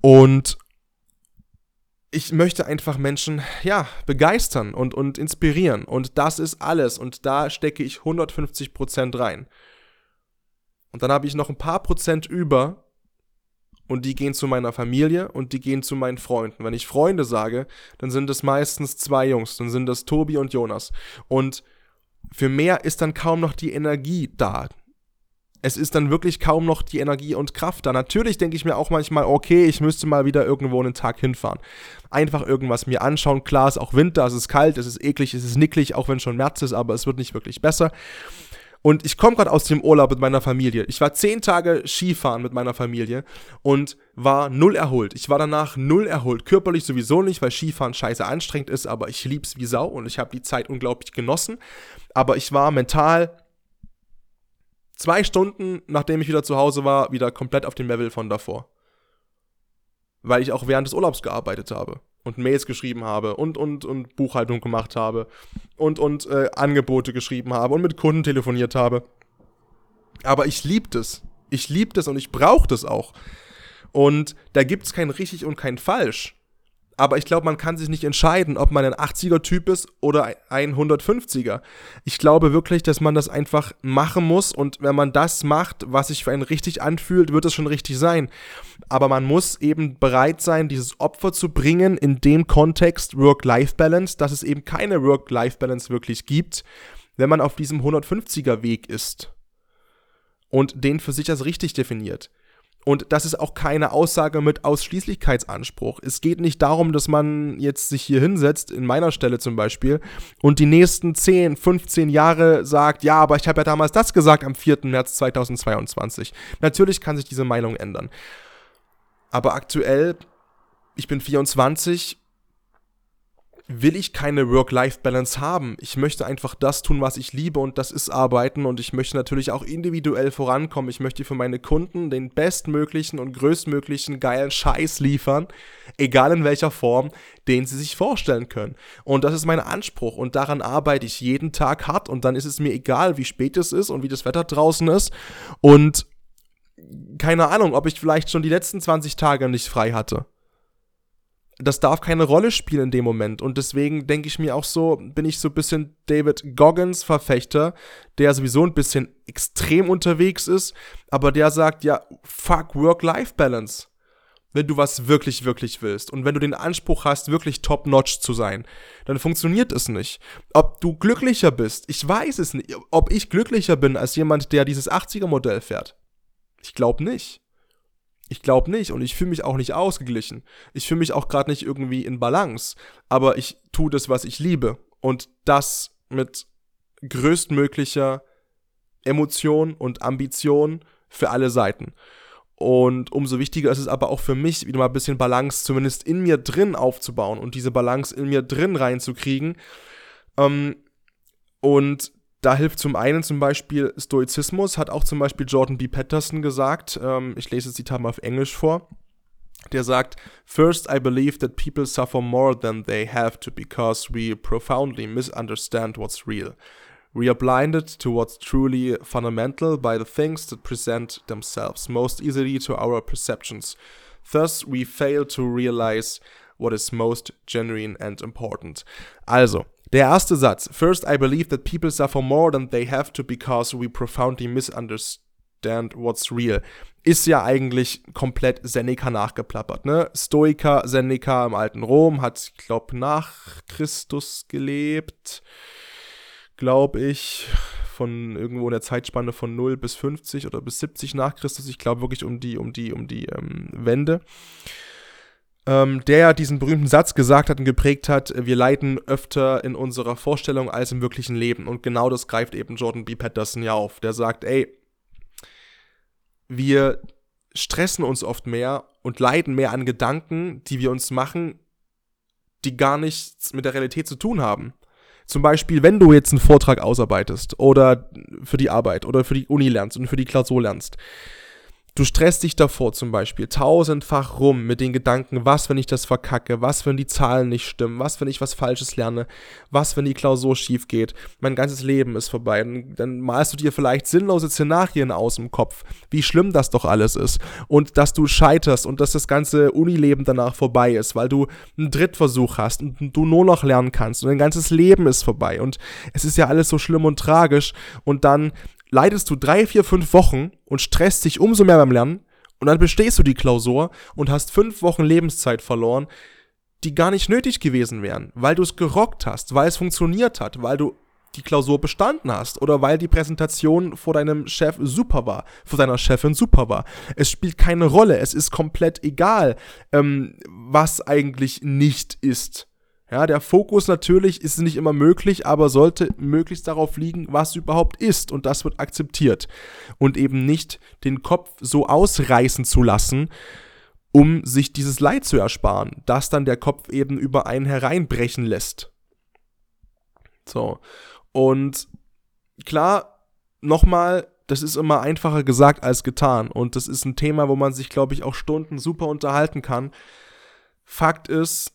B: Und ich möchte einfach Menschen, ja, begeistern und, und inspirieren. Und das ist alles. Und da stecke ich 150% rein. Und dann habe ich noch ein paar Prozent über. Und die gehen zu meiner Familie und die gehen zu meinen Freunden. Wenn ich Freunde sage, dann sind es meistens zwei Jungs. Dann sind das Tobi und Jonas. Und für mehr ist dann kaum noch die Energie da es ist dann wirklich kaum noch die Energie und Kraft da. Natürlich denke ich mir auch manchmal, okay, ich müsste mal wieder irgendwo einen Tag hinfahren. Einfach irgendwas mir anschauen. Klar, es ist auch Winter, es ist kalt, es ist eklig, es ist nicklig, auch wenn schon März ist, aber es wird nicht wirklich besser. Und ich komme gerade aus dem Urlaub mit meiner Familie. Ich war zehn Tage Skifahren mit meiner Familie und war null erholt. Ich war danach null erholt. Körperlich sowieso nicht, weil Skifahren scheiße anstrengend ist, aber ich lieb's wie Sau und ich habe die Zeit unglaublich genossen. Aber ich war mental zwei Stunden, nachdem ich wieder zu Hause war, wieder komplett auf dem Level von davor. Weil ich auch während des Urlaubs gearbeitet habe und Mails geschrieben habe und, und, und Buchhaltung gemacht habe und, und äh, Angebote geschrieben habe und mit Kunden telefoniert habe. Aber ich liebe das. Ich liebe das und ich brauche das auch. Und da gibt es kein richtig und kein falsch. Aber ich glaube, man kann sich nicht entscheiden, ob man ein 80er-Typ ist oder ein 150er. Ich glaube wirklich, dass man das einfach machen muss und wenn man das macht, was sich für einen richtig anfühlt, wird es schon richtig sein. Aber man muss eben bereit sein, dieses Opfer zu bringen in dem Kontext Work-Life-Balance, dass es eben keine Work-Life-Balance wirklich gibt, wenn man auf diesem 150er-Weg ist und den für sich als richtig definiert. Und das ist auch keine Aussage mit Ausschließlichkeitsanspruch. Es geht nicht darum, dass man jetzt sich hier hinsetzt, in meiner Stelle zum Beispiel, und die nächsten 10, 15 Jahre sagt, ja, aber ich habe ja damals das gesagt am 4. März 2022. Natürlich kann sich diese Meinung ändern. Aber aktuell, ich bin 24, will ich keine Work-Life-Balance haben. Ich möchte einfach das tun, was ich liebe und das ist arbeiten und ich möchte natürlich auch individuell vorankommen. Ich möchte für meine Kunden den bestmöglichen und größtmöglichen geilen Scheiß liefern, egal in welcher Form, den sie sich vorstellen können. Und das ist mein Anspruch und daran arbeite ich jeden Tag hart und dann ist es mir egal, wie spät es ist und wie das Wetter draußen ist und keine Ahnung, ob ich vielleicht schon die letzten 20 Tage nicht frei hatte das darf keine Rolle spielen in dem Moment. Und deswegen denke ich mir auch so, bin ich so ein bisschen David Goggins Verfechter, der sowieso ein bisschen extrem unterwegs ist, aber der sagt, ja, fuck Work-Life-Balance. Wenn du was wirklich, wirklich willst und wenn du den Anspruch hast, wirklich top-notch zu sein, dann funktioniert es nicht. Ob du glücklicher bist, ich weiß es nicht. Ob ich glücklicher bin als jemand, der dieses 80er-Modell fährt. Ich glaube nicht. Ich glaube nicht und ich fühle mich auch nicht ausgeglichen. Ich fühle mich auch gerade nicht irgendwie in Balance. Aber ich tue das, was ich liebe. Und das mit größtmöglicher Emotion und Ambition für alle Seiten. Und umso wichtiger ist es aber auch für mich, wieder mal ein bisschen Balance zumindest in mir drin aufzubauen und diese Balance in mir drin reinzukriegen. Ähm, und da hilft zum einen zum Beispiel Stoizismus, hat auch zum Beispiel Jordan B. Patterson gesagt, ähm, ich lese das Zitat mal auf Englisch vor, der sagt, First I believe that people suffer more than they have to because we profoundly misunderstand what's real. We are blinded to what's truly fundamental by the things that present themselves most easily to our perceptions. Thus we fail to realize what is most genuine and important. Also, der erste Satz. First, I believe that people suffer more than they have to because we profoundly misunderstand what's real. Ist ja eigentlich komplett Seneca nachgeplappert, ne? Stoiker Seneca im alten Rom hat, ich glaube, nach Christus gelebt. Glaube ich von irgendwo in der Zeitspanne von 0 bis 50 oder bis 70 nach Christus, ich glaube wirklich um die, um die, um die ähm, Wende, ähm, der ja diesen berühmten Satz gesagt hat und geprägt hat, wir leiden öfter in unserer Vorstellung als im wirklichen Leben. Und genau das greift eben Jordan B. Patterson ja auf. Der sagt, ey, wir stressen uns oft mehr und leiden mehr an Gedanken, die wir uns machen, die gar nichts mit der Realität zu tun haben. Zum Beispiel, wenn du jetzt einen Vortrag ausarbeitest oder für die Arbeit oder für die Uni lernst und für die Klausur lernst, Du stresst dich davor zum Beispiel tausendfach rum mit den Gedanken, was, wenn ich das verkacke, was, wenn die Zahlen nicht stimmen, was, wenn ich was Falsches lerne, was, wenn die Klausur schief geht, mein ganzes Leben ist vorbei. Dann, dann malst du dir vielleicht sinnlose Szenarien aus im Kopf, wie schlimm das doch alles ist und dass du scheiterst und dass das ganze Unileben danach vorbei ist, weil du einen Drittversuch hast und du nur noch lernen kannst und dein ganzes Leben ist vorbei. Und es ist ja alles so schlimm und tragisch und dann leidest du drei, vier, fünf Wochen und stresst dich umso mehr beim Lernen und dann bestehst du die Klausur und hast fünf Wochen Lebenszeit verloren, die gar nicht nötig gewesen wären, weil du es gerockt hast, weil es funktioniert hat, weil du die Klausur bestanden hast oder weil die Präsentation vor deinem Chef super war, vor deiner Chefin super war. Es spielt keine Rolle, es ist komplett egal, ähm, was eigentlich nicht ist. Ja, der Fokus natürlich ist nicht immer möglich, aber sollte möglichst darauf liegen, was überhaupt ist und das wird akzeptiert und eben nicht den Kopf so ausreißen zu lassen, um sich dieses Leid zu ersparen, das dann der Kopf eben über einen hereinbrechen lässt. So. Und klar, nochmal, das ist immer einfacher gesagt als getan und das ist ein Thema, wo man sich, glaube ich, auch Stunden super unterhalten kann. Fakt ist,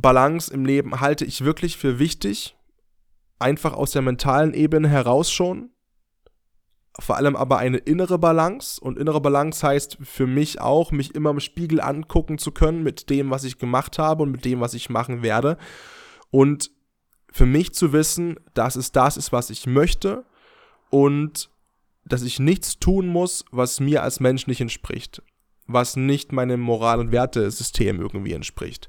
B: Balance im Leben halte ich wirklich für wichtig. Einfach aus der mentalen Ebene heraus schon. Vor allem aber eine innere Balance. Und innere Balance heißt für mich auch, mich immer im Spiegel angucken zu können mit dem, was ich gemacht habe und mit dem, was ich machen werde. Und für mich zu wissen, dass es das ist, was ich möchte. Und dass ich nichts tun muss, was mir als Mensch nicht entspricht. Was nicht meinem Moral- und Wertesystem irgendwie entspricht.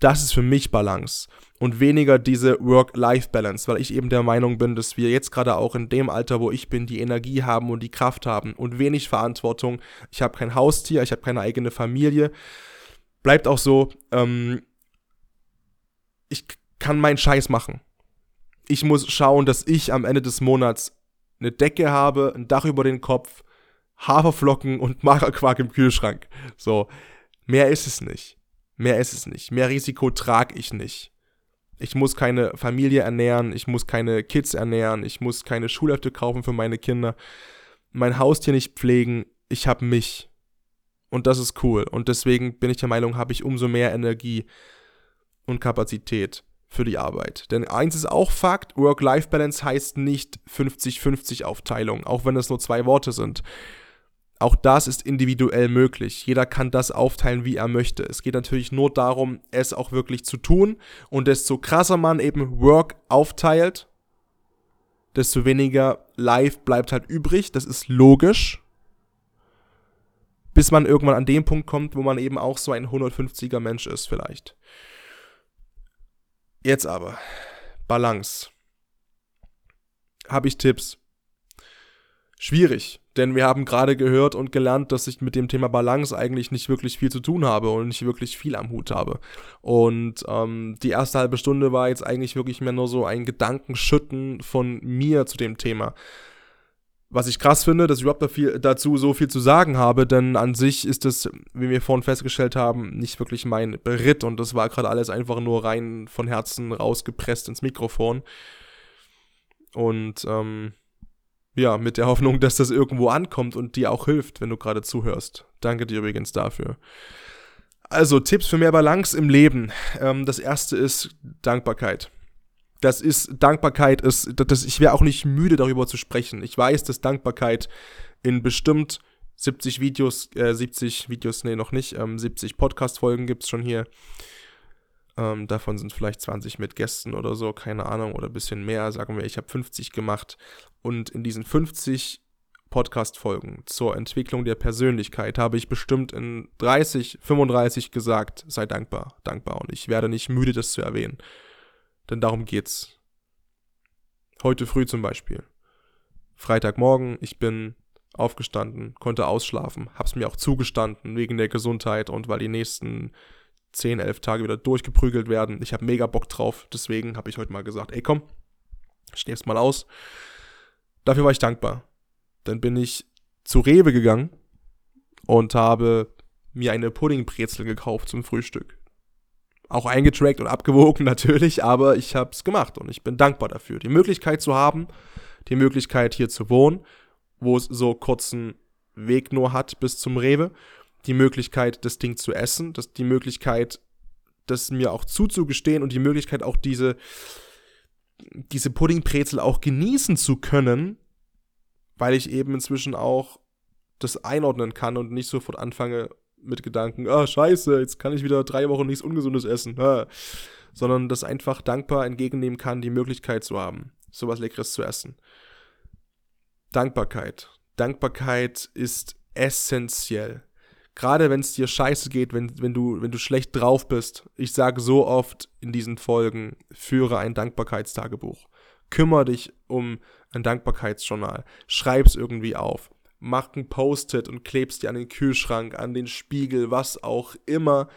B: Das ist für mich Balance und weniger diese Work-Life-Balance, weil ich eben der Meinung bin, dass wir jetzt gerade auch in dem Alter, wo ich bin, die Energie haben und die Kraft haben und wenig Verantwortung. Ich habe kein Haustier, ich habe keine eigene Familie. Bleibt auch so, ähm, ich kann meinen Scheiß machen. Ich muss schauen, dass ich am Ende des Monats eine Decke habe, ein Dach über den Kopf, Haferflocken und Magerquark im Kühlschrank. So, mehr ist es nicht. Mehr ist es nicht. Mehr Risiko trage ich nicht. Ich muss keine Familie ernähren, ich muss keine Kids ernähren, ich muss keine Schulhefte kaufen für meine Kinder, mein Haustier nicht pflegen, ich habe mich. Und das ist cool. Und deswegen bin ich der Meinung, habe ich umso mehr Energie und Kapazität für die Arbeit. Denn eins ist auch Fakt, Work-Life-Balance heißt nicht 50-50 Aufteilung, auch wenn es nur zwei Worte sind. Auch das ist individuell möglich. Jeder kann das aufteilen, wie er möchte. Es geht natürlich nur darum, es auch wirklich zu tun. Und desto krasser man eben Work aufteilt, desto weniger Live bleibt halt übrig. Das ist logisch. Bis man irgendwann an den Punkt kommt, wo man eben auch so ein 150er Mensch ist, vielleicht. Jetzt aber. Balance. Habe ich Tipps? Schwierig denn wir haben gerade gehört und gelernt, dass ich mit dem Thema Balance eigentlich nicht wirklich viel zu tun habe und nicht wirklich viel am Hut habe. Und ähm, die erste halbe Stunde war jetzt eigentlich wirklich mehr nur so ein Gedankenschütten von mir zu dem Thema. Was ich krass finde, dass ich überhaupt dazu so viel zu sagen habe, denn an sich ist es, wie wir vorhin festgestellt haben, nicht wirklich mein Beritt und das war gerade alles einfach nur rein von Herzen rausgepresst ins Mikrofon. Und ähm, ja, mit der Hoffnung, dass das irgendwo ankommt und dir auch hilft, wenn du gerade zuhörst. Danke dir übrigens dafür. Also, Tipps für mehr Balance im Leben. Ähm, das erste ist Dankbarkeit. Das ist, Dankbarkeit ist, das, ich wäre auch nicht müde darüber zu sprechen. Ich weiß, dass Dankbarkeit in bestimmt 70 Videos, äh, 70 Videos, nee, noch nicht, ähm, 70 Podcast-Folgen gibt es schon hier. Ähm, davon sind vielleicht 20 mit Gästen oder so, keine Ahnung, oder ein bisschen mehr. Sagen wir, ich habe 50 gemacht. Und in diesen 50 Podcast-Folgen zur Entwicklung der Persönlichkeit habe ich bestimmt in 30, 35 gesagt, sei dankbar, dankbar. Und ich werde nicht müde, das zu erwähnen. Denn darum geht's. Heute früh zum Beispiel. Freitagmorgen, ich bin aufgestanden, konnte ausschlafen, hab's mir auch zugestanden wegen der Gesundheit und weil die nächsten 10, 11 Tage wieder durchgeprügelt werden. Ich habe mega Bock drauf, deswegen habe ich heute mal gesagt, ey komm, steh's mal aus. Dafür war ich dankbar. Dann bin ich zu Rewe gegangen und habe mir eine Puddingbrezel gekauft zum Frühstück. Auch eingetrackt und abgewogen natürlich, aber ich habe es gemacht und ich bin dankbar dafür. Die Möglichkeit zu haben, die Möglichkeit hier zu wohnen, wo es so kurzen Weg nur hat bis zum Rewe, die Möglichkeit, das Ding zu essen, das, die Möglichkeit, das mir auch zuzugestehen und die Möglichkeit auch diese, diese Puddingbrezel auch genießen zu können, weil ich eben inzwischen auch das einordnen kann und nicht sofort anfange mit Gedanken, ah, scheiße, jetzt kann ich wieder drei Wochen nichts Ungesundes essen, sondern das einfach dankbar entgegennehmen kann, die Möglichkeit zu haben, sowas Leckeres zu essen. Dankbarkeit. Dankbarkeit ist essentiell. Gerade wenn es dir scheiße geht, wenn, wenn, du, wenn du schlecht drauf bist. Ich sage so oft in diesen Folgen, führe ein Dankbarkeitstagebuch. Kümmer dich um ein Dankbarkeitsjournal. Schreib's irgendwie auf mach ein Post-it und klebst dir an den Kühlschrank, an den Spiegel, was auch immer.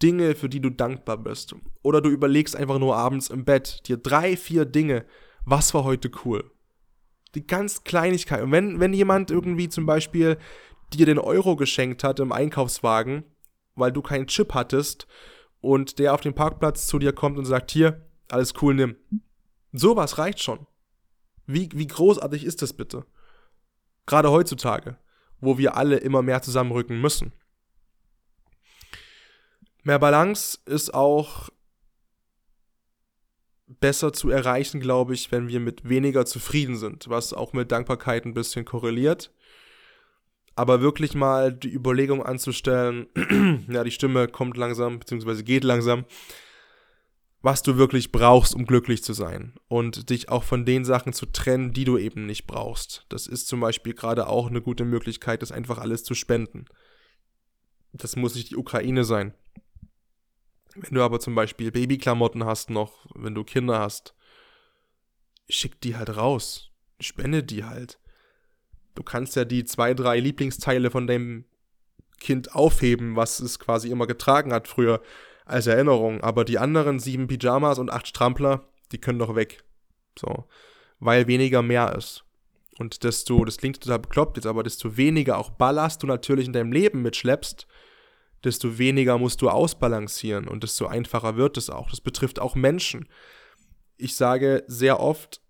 B: Dinge, für die du dankbar bist. Oder du überlegst einfach nur abends im Bett dir drei, vier Dinge, was war heute cool. Die ganz Kleinigkeit. Und wenn, wenn jemand irgendwie zum Beispiel dir den Euro geschenkt hat im Einkaufswagen, weil du keinen Chip hattest und der auf dem Parkplatz zu dir kommt und sagt, hier, alles cool, nimm. Sowas reicht schon. Wie, wie großartig ist das bitte? Gerade heutzutage, wo wir alle immer mehr zusammenrücken müssen. Mehr Balance ist auch besser zu erreichen, glaube ich, wenn wir mit weniger zufrieden sind, was auch mit Dankbarkeit ein bisschen korreliert. Aber wirklich mal die Überlegung anzustellen, ja, die Stimme kommt langsam, beziehungsweise geht langsam, was du wirklich brauchst, um glücklich zu sein. Und dich auch von den Sachen zu trennen, die du eben nicht brauchst. Das ist zum Beispiel gerade auch eine gute Möglichkeit, das einfach alles zu spenden. Das muss nicht die Ukraine sein. Wenn du aber zum Beispiel Babyklamotten hast noch, wenn du Kinder hast, schick die halt raus. Spende die halt. Du kannst ja die zwei, drei Lieblingsteile von deinem Kind aufheben, was es quasi immer getragen hat früher als Erinnerung. Aber die anderen sieben Pyjamas und acht Strampler, die können doch weg. So. Weil weniger mehr ist. Und desto, das klingt total bekloppt jetzt, aber desto weniger auch Ballast du natürlich in deinem Leben mitschleppst, desto weniger musst du ausbalancieren und desto einfacher wird es auch. Das betrifft auch Menschen. Ich sage sehr oft,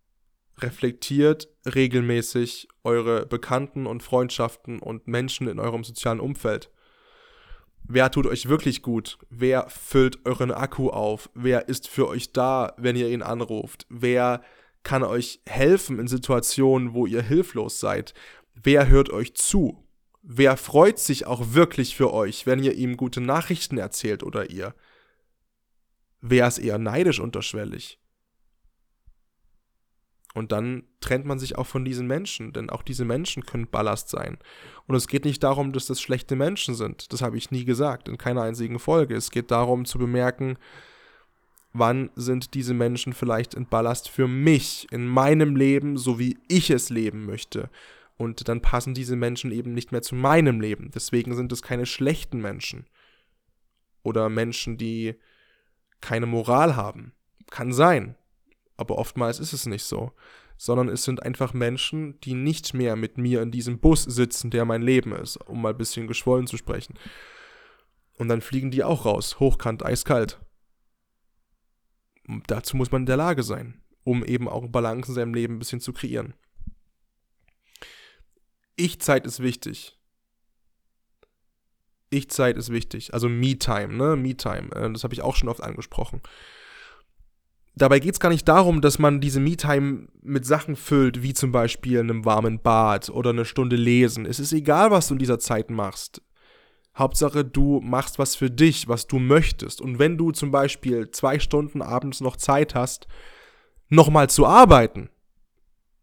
B: reflektiert regelmäßig eure Bekannten und Freundschaften und Menschen in eurem sozialen Umfeld. Wer tut euch wirklich gut? Wer füllt euren Akku auf? Wer ist für euch da, wenn ihr ihn anruft? Wer kann euch helfen in Situationen, wo ihr hilflos seid? Wer hört euch zu? Wer freut sich auch wirklich für euch, wenn ihr ihm gute Nachrichten erzählt oder ihr? Wer ist eher neidisch unterschwellig? Und dann trennt man sich auch von diesen Menschen, denn auch diese Menschen können Ballast sein. Und es geht nicht darum, dass das schlechte Menschen sind. Das habe ich nie gesagt, in keiner einzigen Folge. Es geht darum zu bemerken, wann sind diese Menschen vielleicht ein Ballast für mich, in meinem Leben, so wie ich es leben möchte. Und dann passen diese Menschen eben nicht mehr zu meinem Leben. Deswegen sind es keine schlechten Menschen. Oder Menschen, die keine Moral haben. Kann sein. Aber oftmals ist es nicht so, sondern es sind einfach Menschen, die nicht mehr mit mir in diesem Bus sitzen, der mein Leben ist, um mal ein bisschen geschwollen zu sprechen. Und dann fliegen die auch raus, hochkant, eiskalt. Und dazu muss man in der Lage sein, um eben auch Balance in seinem Leben ein bisschen zu kreieren. Ich-Zeit ist wichtig. Ich-Zeit ist wichtig. Also Me-Time, ne? Me-Time. Äh, das habe ich auch schon oft angesprochen dabei geht es gar nicht darum, dass man diese Me-Time mit Sachen füllt, wie zum Beispiel einem warmen Bad oder eine Stunde lesen. Es ist egal, was du in dieser Zeit machst. Hauptsache, du machst was für dich, was du möchtest. Und wenn du zum Beispiel zwei Stunden abends noch Zeit hast, nochmal zu arbeiten,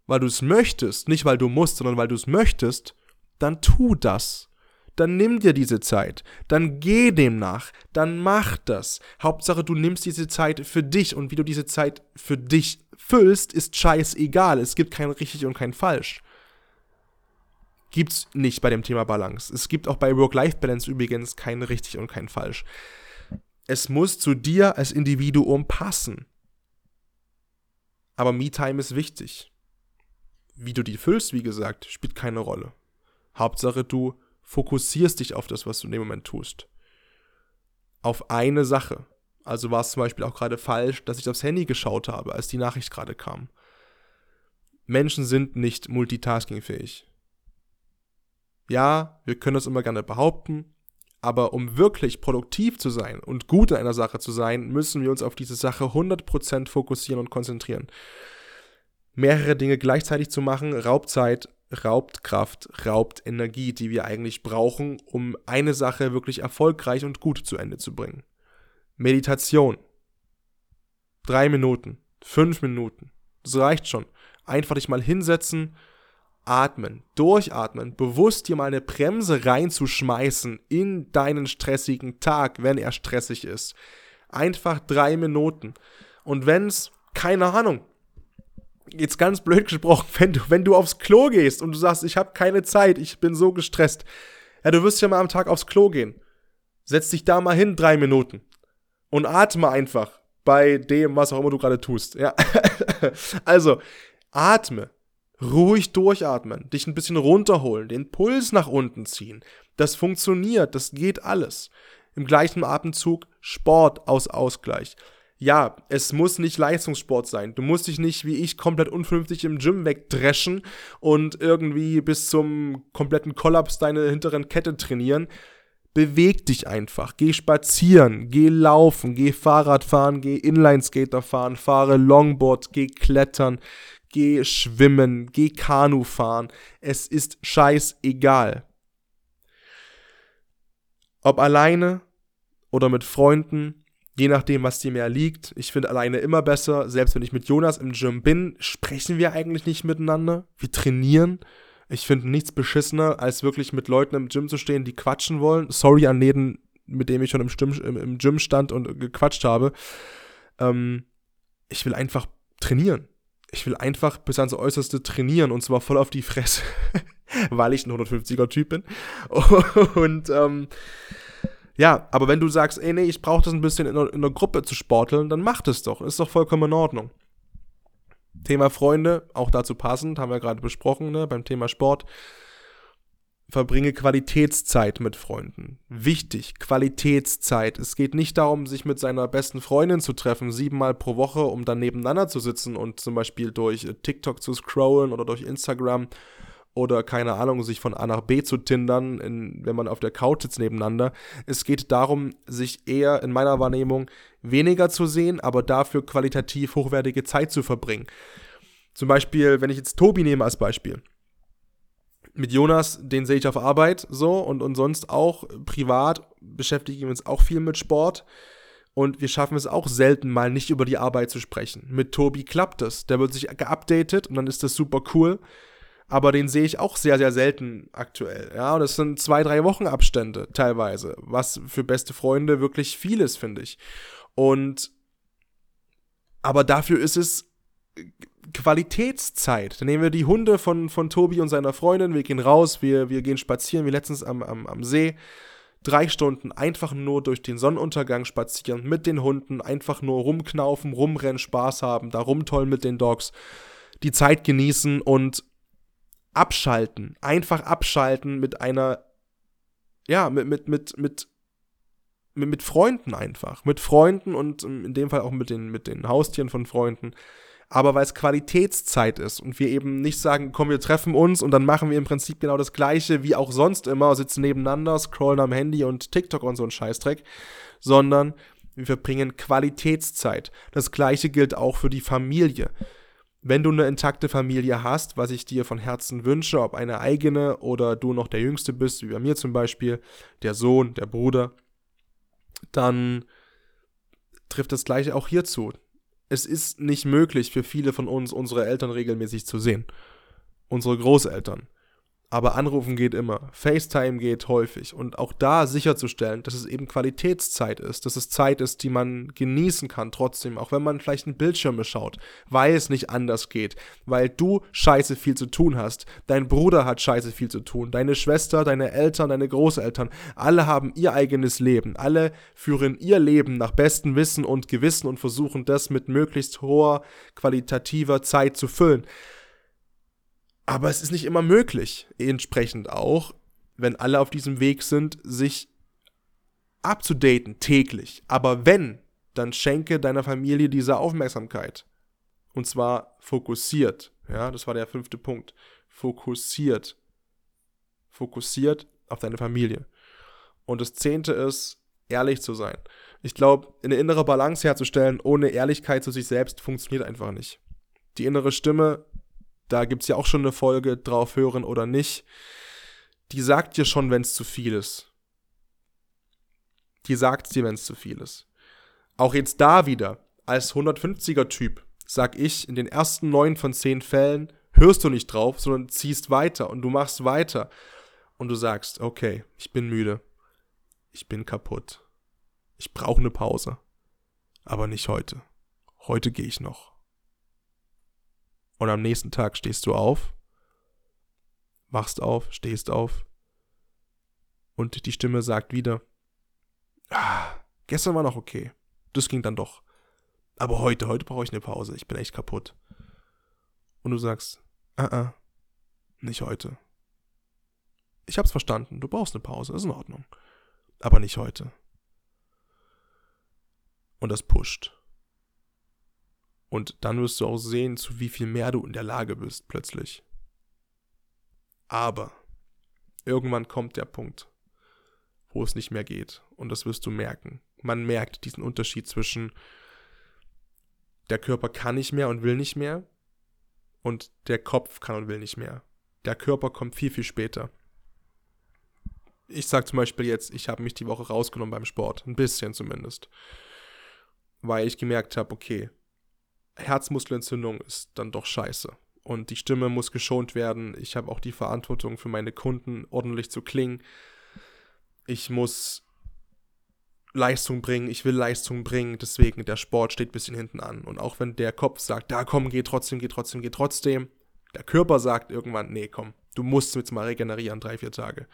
B: weil du es möchtest, nicht weil du musst, sondern weil du es möchtest, dann tu das dann nimm dir diese Zeit, dann geh dem nach, dann mach das. Hauptsache, du nimmst diese Zeit für dich und wie du diese Zeit für dich füllst, ist scheißegal. Es gibt kein richtig und kein falsch. Gibt's nicht bei dem Thema Balance. Es gibt auch bei Work-Life-Balance übrigens kein richtig und kein falsch. Es muss zu dir als Individuum passen. Aber Me-Time ist wichtig. Wie du die füllst, wie gesagt, spielt keine Rolle. Hauptsache, du fokussierst dich auf das, was du in dem Moment tust. Auf eine Sache. Also war es zum Beispiel auch gerade falsch, dass ich aufs Handy geschaut habe, als die Nachricht gerade kam. Menschen sind nicht multitaskingfähig. Ja, wir können das immer gerne behaupten, aber um wirklich produktiv zu sein und gut in einer Sache zu sein, müssen wir uns auf diese Sache 100% fokussieren und konzentrieren. Mehrere Dinge gleichzeitig zu machen, raubt Zeit, raubt Kraft, raubt Energie, die wir eigentlich brauchen, um eine Sache wirklich erfolgreich und gut zu Ende zu bringen. Meditation. Drei Minuten, fünf Minuten. Das reicht schon. Einfach dich mal hinsetzen, atmen, durchatmen, bewusst dir mal eine Bremse reinzuschmeißen in deinen stressigen Tag, wenn er stressig ist. Einfach drei Minuten. Und wenn es, keine Ahnung, jetzt ganz blöd gesprochen, wenn du, wenn du aufs Klo gehst und du sagst, ich habe keine Zeit, ich bin so gestresst, ja, du wirst ja mal am Tag aufs Klo gehen. Setz dich da mal hin, drei Minuten. Und atme einfach bei dem, was auch immer du gerade tust. Ja. also, atme. Ruhig durchatmen, dich ein bisschen runterholen, den Puls nach unten ziehen. Das funktioniert, das geht alles. Im gleichen Atemzug Sport aus Ausgleich ja, es muss nicht Leistungssport sein. Du musst dich nicht wie ich komplett unvernünftig im Gym wegdreschen und irgendwie bis zum kompletten Kollaps deine hinteren Kette trainieren. Beweg dich einfach. Geh spazieren, geh laufen, geh Fahrrad fahren, geh Inlineskater fahren, fahre Longboard, geh klettern, geh schwimmen, geh Kanu fahren. Es ist scheißegal. Ob alleine oder mit Freunden, Je nachdem, was dir mehr liegt. Ich finde alleine immer besser. Selbst wenn ich mit Jonas im Gym bin, sprechen wir eigentlich nicht miteinander. Wir trainieren. Ich finde nichts beschissener, als wirklich mit Leuten im Gym zu stehen, die quatschen wollen. Sorry an jeden, mit dem ich schon im, Stimm, im, im Gym stand und gequatscht habe. Ähm, ich will einfach trainieren. Ich will einfach bis ans Äußerste trainieren und zwar voll auf die Fresse, weil ich ein 150er Typ bin. Und ähm, ja, aber wenn du sagst, ey, nee, ich brauche das ein bisschen in einer, in einer Gruppe zu sporteln, dann mach das doch. Ist doch vollkommen in Ordnung. Thema Freunde, auch dazu passend, haben wir gerade besprochen, ne, beim Thema Sport. Verbringe Qualitätszeit mit Freunden. Wichtig, Qualitätszeit. Es geht nicht darum, sich mit seiner besten Freundin zu treffen, siebenmal pro Woche, um dann nebeneinander zu sitzen und zum Beispiel durch TikTok zu scrollen oder durch Instagram oder keine Ahnung, sich von A nach B zu tindern, in, wenn man auf der Couch sitzt nebeneinander. Es geht darum, sich eher in meiner Wahrnehmung weniger zu sehen, aber dafür qualitativ hochwertige Zeit zu verbringen. Zum Beispiel, wenn ich jetzt Tobi nehme als Beispiel. Mit Jonas, den sehe ich auf Arbeit so und, und sonst auch privat beschäftigen wir uns auch viel mit Sport. Und wir schaffen es auch selten mal nicht über die Arbeit zu sprechen. Mit Tobi klappt es. Der wird sich geupdatet und dann ist das super cool aber den sehe ich auch sehr, sehr selten aktuell. Ja, und das sind zwei, drei Wochen Abstände teilweise, was für beste Freunde wirklich viel ist, finde ich. Und aber dafür ist es Qualitätszeit. Dann nehmen wir die Hunde von, von Tobi und seiner Freundin, wir gehen raus, wir, wir gehen spazieren, wie letztens am, am, am See. Drei Stunden einfach nur durch den Sonnenuntergang spazieren, mit den Hunden, einfach nur rumknaufen, rumrennen, Spaß haben, da rumtollen mit den Dogs, die Zeit genießen und abschalten, einfach abschalten mit einer, ja, mit, mit, mit, mit, mit, mit Freunden einfach. Mit Freunden und in dem Fall auch mit den, mit den Haustieren von Freunden. Aber weil es Qualitätszeit ist und wir eben nicht sagen, komm, wir treffen uns und dann machen wir im Prinzip genau das Gleiche wie auch sonst immer, sitzen nebeneinander, scrollen am Handy und TikTok und so ein Scheißdreck, sondern wir verbringen Qualitätszeit. Das Gleiche gilt auch für die Familie wenn du eine intakte Familie hast, was ich dir von Herzen wünsche, ob eine eigene oder du noch der Jüngste bist, wie bei mir zum Beispiel, der Sohn, der Bruder, dann trifft das Gleiche auch hierzu. Es ist nicht möglich für viele von uns, unsere Eltern regelmäßig zu sehen. Unsere Großeltern. Aber anrufen geht immer. FaceTime geht häufig. Und auch da sicherzustellen, dass es eben Qualitätszeit ist, dass es Zeit ist, die man genießen kann trotzdem, auch wenn man vielleicht einen Bildschirm schaut, weil es nicht anders geht, weil du scheiße viel zu tun hast, dein Bruder hat scheiße viel zu tun, deine Schwester, deine Eltern, deine Großeltern, alle haben ihr eigenes Leben, alle führen ihr Leben nach bestem Wissen und Gewissen und versuchen das mit möglichst hoher qualitativer Zeit zu füllen. Aber es ist nicht immer möglich, entsprechend auch, wenn alle auf diesem Weg sind, sich abzudaten täglich. Aber wenn, dann schenke deiner Familie diese Aufmerksamkeit. Und zwar fokussiert. Ja, das war der fünfte Punkt. Fokussiert. Fokussiert auf deine Familie. Und das zehnte ist, ehrlich zu sein. Ich glaube, eine innere Balance herzustellen ohne Ehrlichkeit zu sich selbst funktioniert einfach nicht. Die innere Stimme da gibt es ja auch schon eine Folge drauf hören oder nicht. Die sagt dir schon, wenn es zu viel ist. Die sagt dir, wenn es zu viel ist. Auch jetzt da wieder, als 150er Typ, sag ich, in den ersten neun von zehn Fällen hörst du nicht drauf, sondern ziehst weiter und du machst weiter. Und du sagst, okay, ich bin müde. Ich bin kaputt. Ich brauche eine Pause. Aber nicht heute. Heute gehe ich noch. Und am nächsten Tag stehst du auf, wachst auf, stehst auf und die Stimme sagt wieder, ah, gestern war noch okay, das ging dann doch. Aber heute, heute brauche ich eine Pause, ich bin echt kaputt. Und du sagst, ah, uh, nicht heute. Ich hab's verstanden, du brauchst eine Pause, ist in Ordnung. Aber nicht heute. Und das pusht. Und dann wirst du auch sehen, zu wie viel mehr du in der Lage bist plötzlich. Aber irgendwann kommt der Punkt, wo es nicht mehr geht. Und das wirst du merken. Man merkt diesen Unterschied zwischen der Körper kann nicht mehr und will nicht mehr und der Kopf kann und will nicht mehr. Der Körper kommt viel, viel später. Ich sag zum Beispiel jetzt, ich habe mich die Woche rausgenommen beim Sport, ein bisschen zumindest. Weil ich gemerkt habe, okay, Herzmuskelentzündung ist dann doch scheiße. Und die Stimme muss geschont werden. Ich habe auch die Verantwortung für meine Kunden ordentlich zu klingen. Ich muss Leistung bringen, ich will Leistung bringen, deswegen der Sport steht ein bisschen hinten an. Und auch wenn der Kopf sagt, da komm, geh trotzdem, geh trotzdem, geh trotzdem, der Körper sagt irgendwann, nee, komm, du musst jetzt mal regenerieren, drei, vier Tage.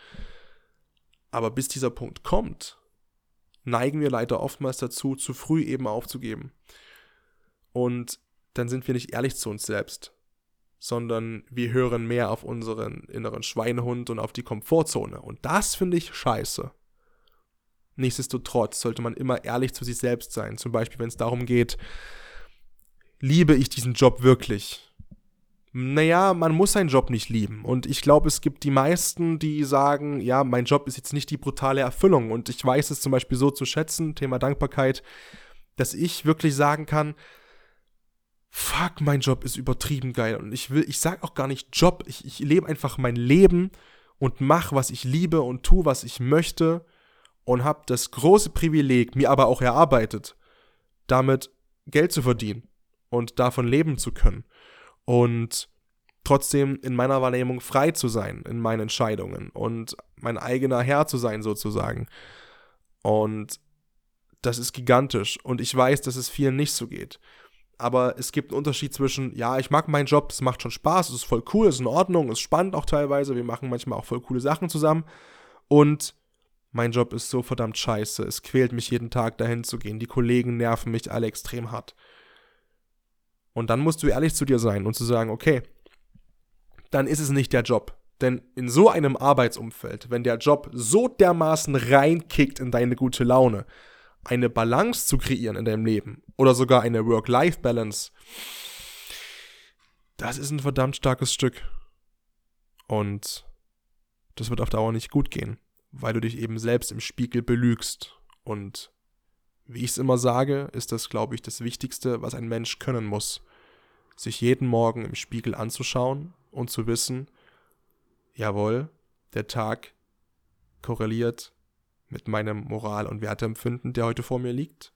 B: Aber bis dieser Punkt kommt, neigen wir leider oftmals dazu, zu früh eben aufzugeben. Und dann sind wir nicht ehrlich zu uns selbst, sondern wir hören mehr auf unseren inneren Schweinehund und auf die Komfortzone. Und das finde ich scheiße. Nichtsdestotrotz sollte man immer ehrlich zu sich selbst sein. Zum Beispiel, wenn es darum geht, liebe ich diesen Job wirklich? Naja, man muss seinen Job nicht lieben. Und ich glaube, es gibt die meisten, die sagen, ja, mein Job ist jetzt nicht die brutale Erfüllung. Und ich weiß es zum Beispiel so zu schätzen, Thema Dankbarkeit, dass ich wirklich sagen kann, fuck, mein Job ist übertrieben geil. Und ich will, ich sag auch gar nicht Job, ich, ich lebe einfach mein Leben und mach, was ich liebe und tu, was ich möchte und habe das große Privileg, mir aber auch erarbeitet, damit Geld zu verdienen und davon leben zu können. Und trotzdem in meiner Wahrnehmung frei zu sein in meinen Entscheidungen und mein eigener Herr zu sein sozusagen. Und das ist gigantisch und ich weiß, dass es vielen nicht so geht aber es gibt einen Unterschied zwischen, ja, ich mag meinen Job, das macht schon Spaß, es ist voll cool, es ist in Ordnung, es ist spannend auch teilweise, wir machen manchmal auch voll coole Sachen zusammen und mein Job ist so verdammt scheiße, es quält mich jeden Tag dahin zu gehen, die Kollegen nerven mich alle extrem hart. Und dann musst du ehrlich zu dir sein und zu sagen, okay, dann ist es nicht der Job. Denn in so einem Arbeitsumfeld, wenn der Job so dermaßen reinkickt in deine gute Laune, eine Balance zu kreieren in deinem Leben oder sogar eine Work-Life-Balance, das ist ein verdammt starkes Stück. Und das wird auf Dauer nicht gut gehen, weil du dich eben selbst im Spiegel belügst. Und wie ich es immer sage, ist das, glaube ich, das Wichtigste, was ein Mensch können muss. Sich jeden Morgen im Spiegel anzuschauen und zu wissen, jawohl, der Tag korreliert mit meinem Moral- und Werteempfinden, der heute vor mir liegt,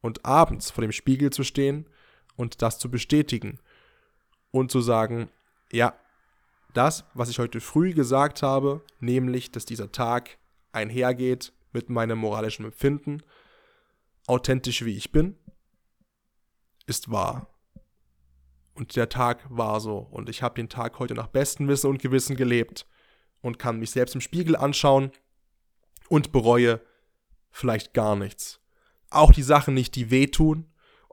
B: und abends vor dem Spiegel zu stehen und das zu bestätigen und zu sagen, ja, das, was ich heute früh gesagt habe, nämlich, dass dieser Tag einhergeht mit meinem moralischen Empfinden, authentisch wie ich bin, ist wahr. Und der Tag war so. Und ich habe den Tag heute nach bestem Wissen und Gewissen gelebt und kann mich selbst im Spiegel anschauen und bereue vielleicht gar nichts. Auch die Sachen nicht, die wehtun,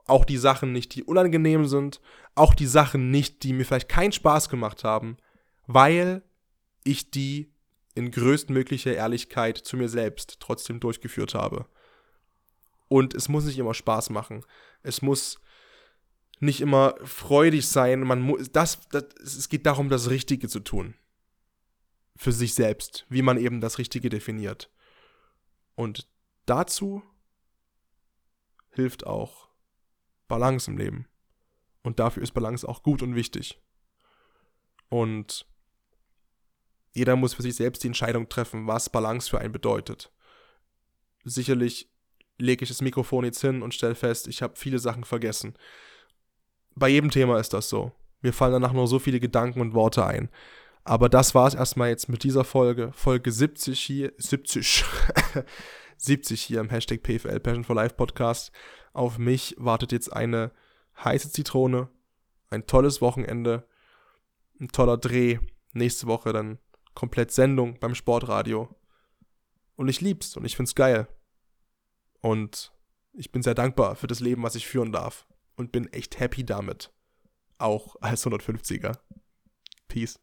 B: auch die Sachen nicht, die unangenehm sind, auch die Sachen nicht, die mir vielleicht keinen Spaß gemacht haben, weil ich die in größtmöglicher Ehrlichkeit zu mir selbst trotzdem durchgeführt habe. Und es muss nicht immer Spaß machen. Es muss nicht immer freudig sein. Man muss, das, das, es geht darum, das Richtige zu tun. Für sich selbst, wie man eben das Richtige definiert. Und dazu hilft auch Balance im Leben. Und dafür ist Balance auch gut und wichtig. Und jeder muss für sich selbst die Entscheidung treffen, was Balance für einen bedeutet. Sicherlich lege ich das Mikrofon jetzt hin und stelle fest, ich habe viele Sachen vergessen. Bei jedem Thema ist das so. Mir fallen danach nur so viele Gedanken und Worte ein. Aber das war es erstmal jetzt mit dieser Folge. Folge 70 hier, 70, 70 hier im Hashtag PFL Passion for Life Podcast. Auf mich wartet jetzt eine heiße Zitrone, ein tolles Wochenende, ein toller Dreh. Nächste Woche dann komplett Sendung beim Sportradio. Und ich lieb's und ich find's geil. Und ich bin sehr dankbar für das Leben, was ich führen darf. Und bin echt happy damit. Auch als 150er. Peace.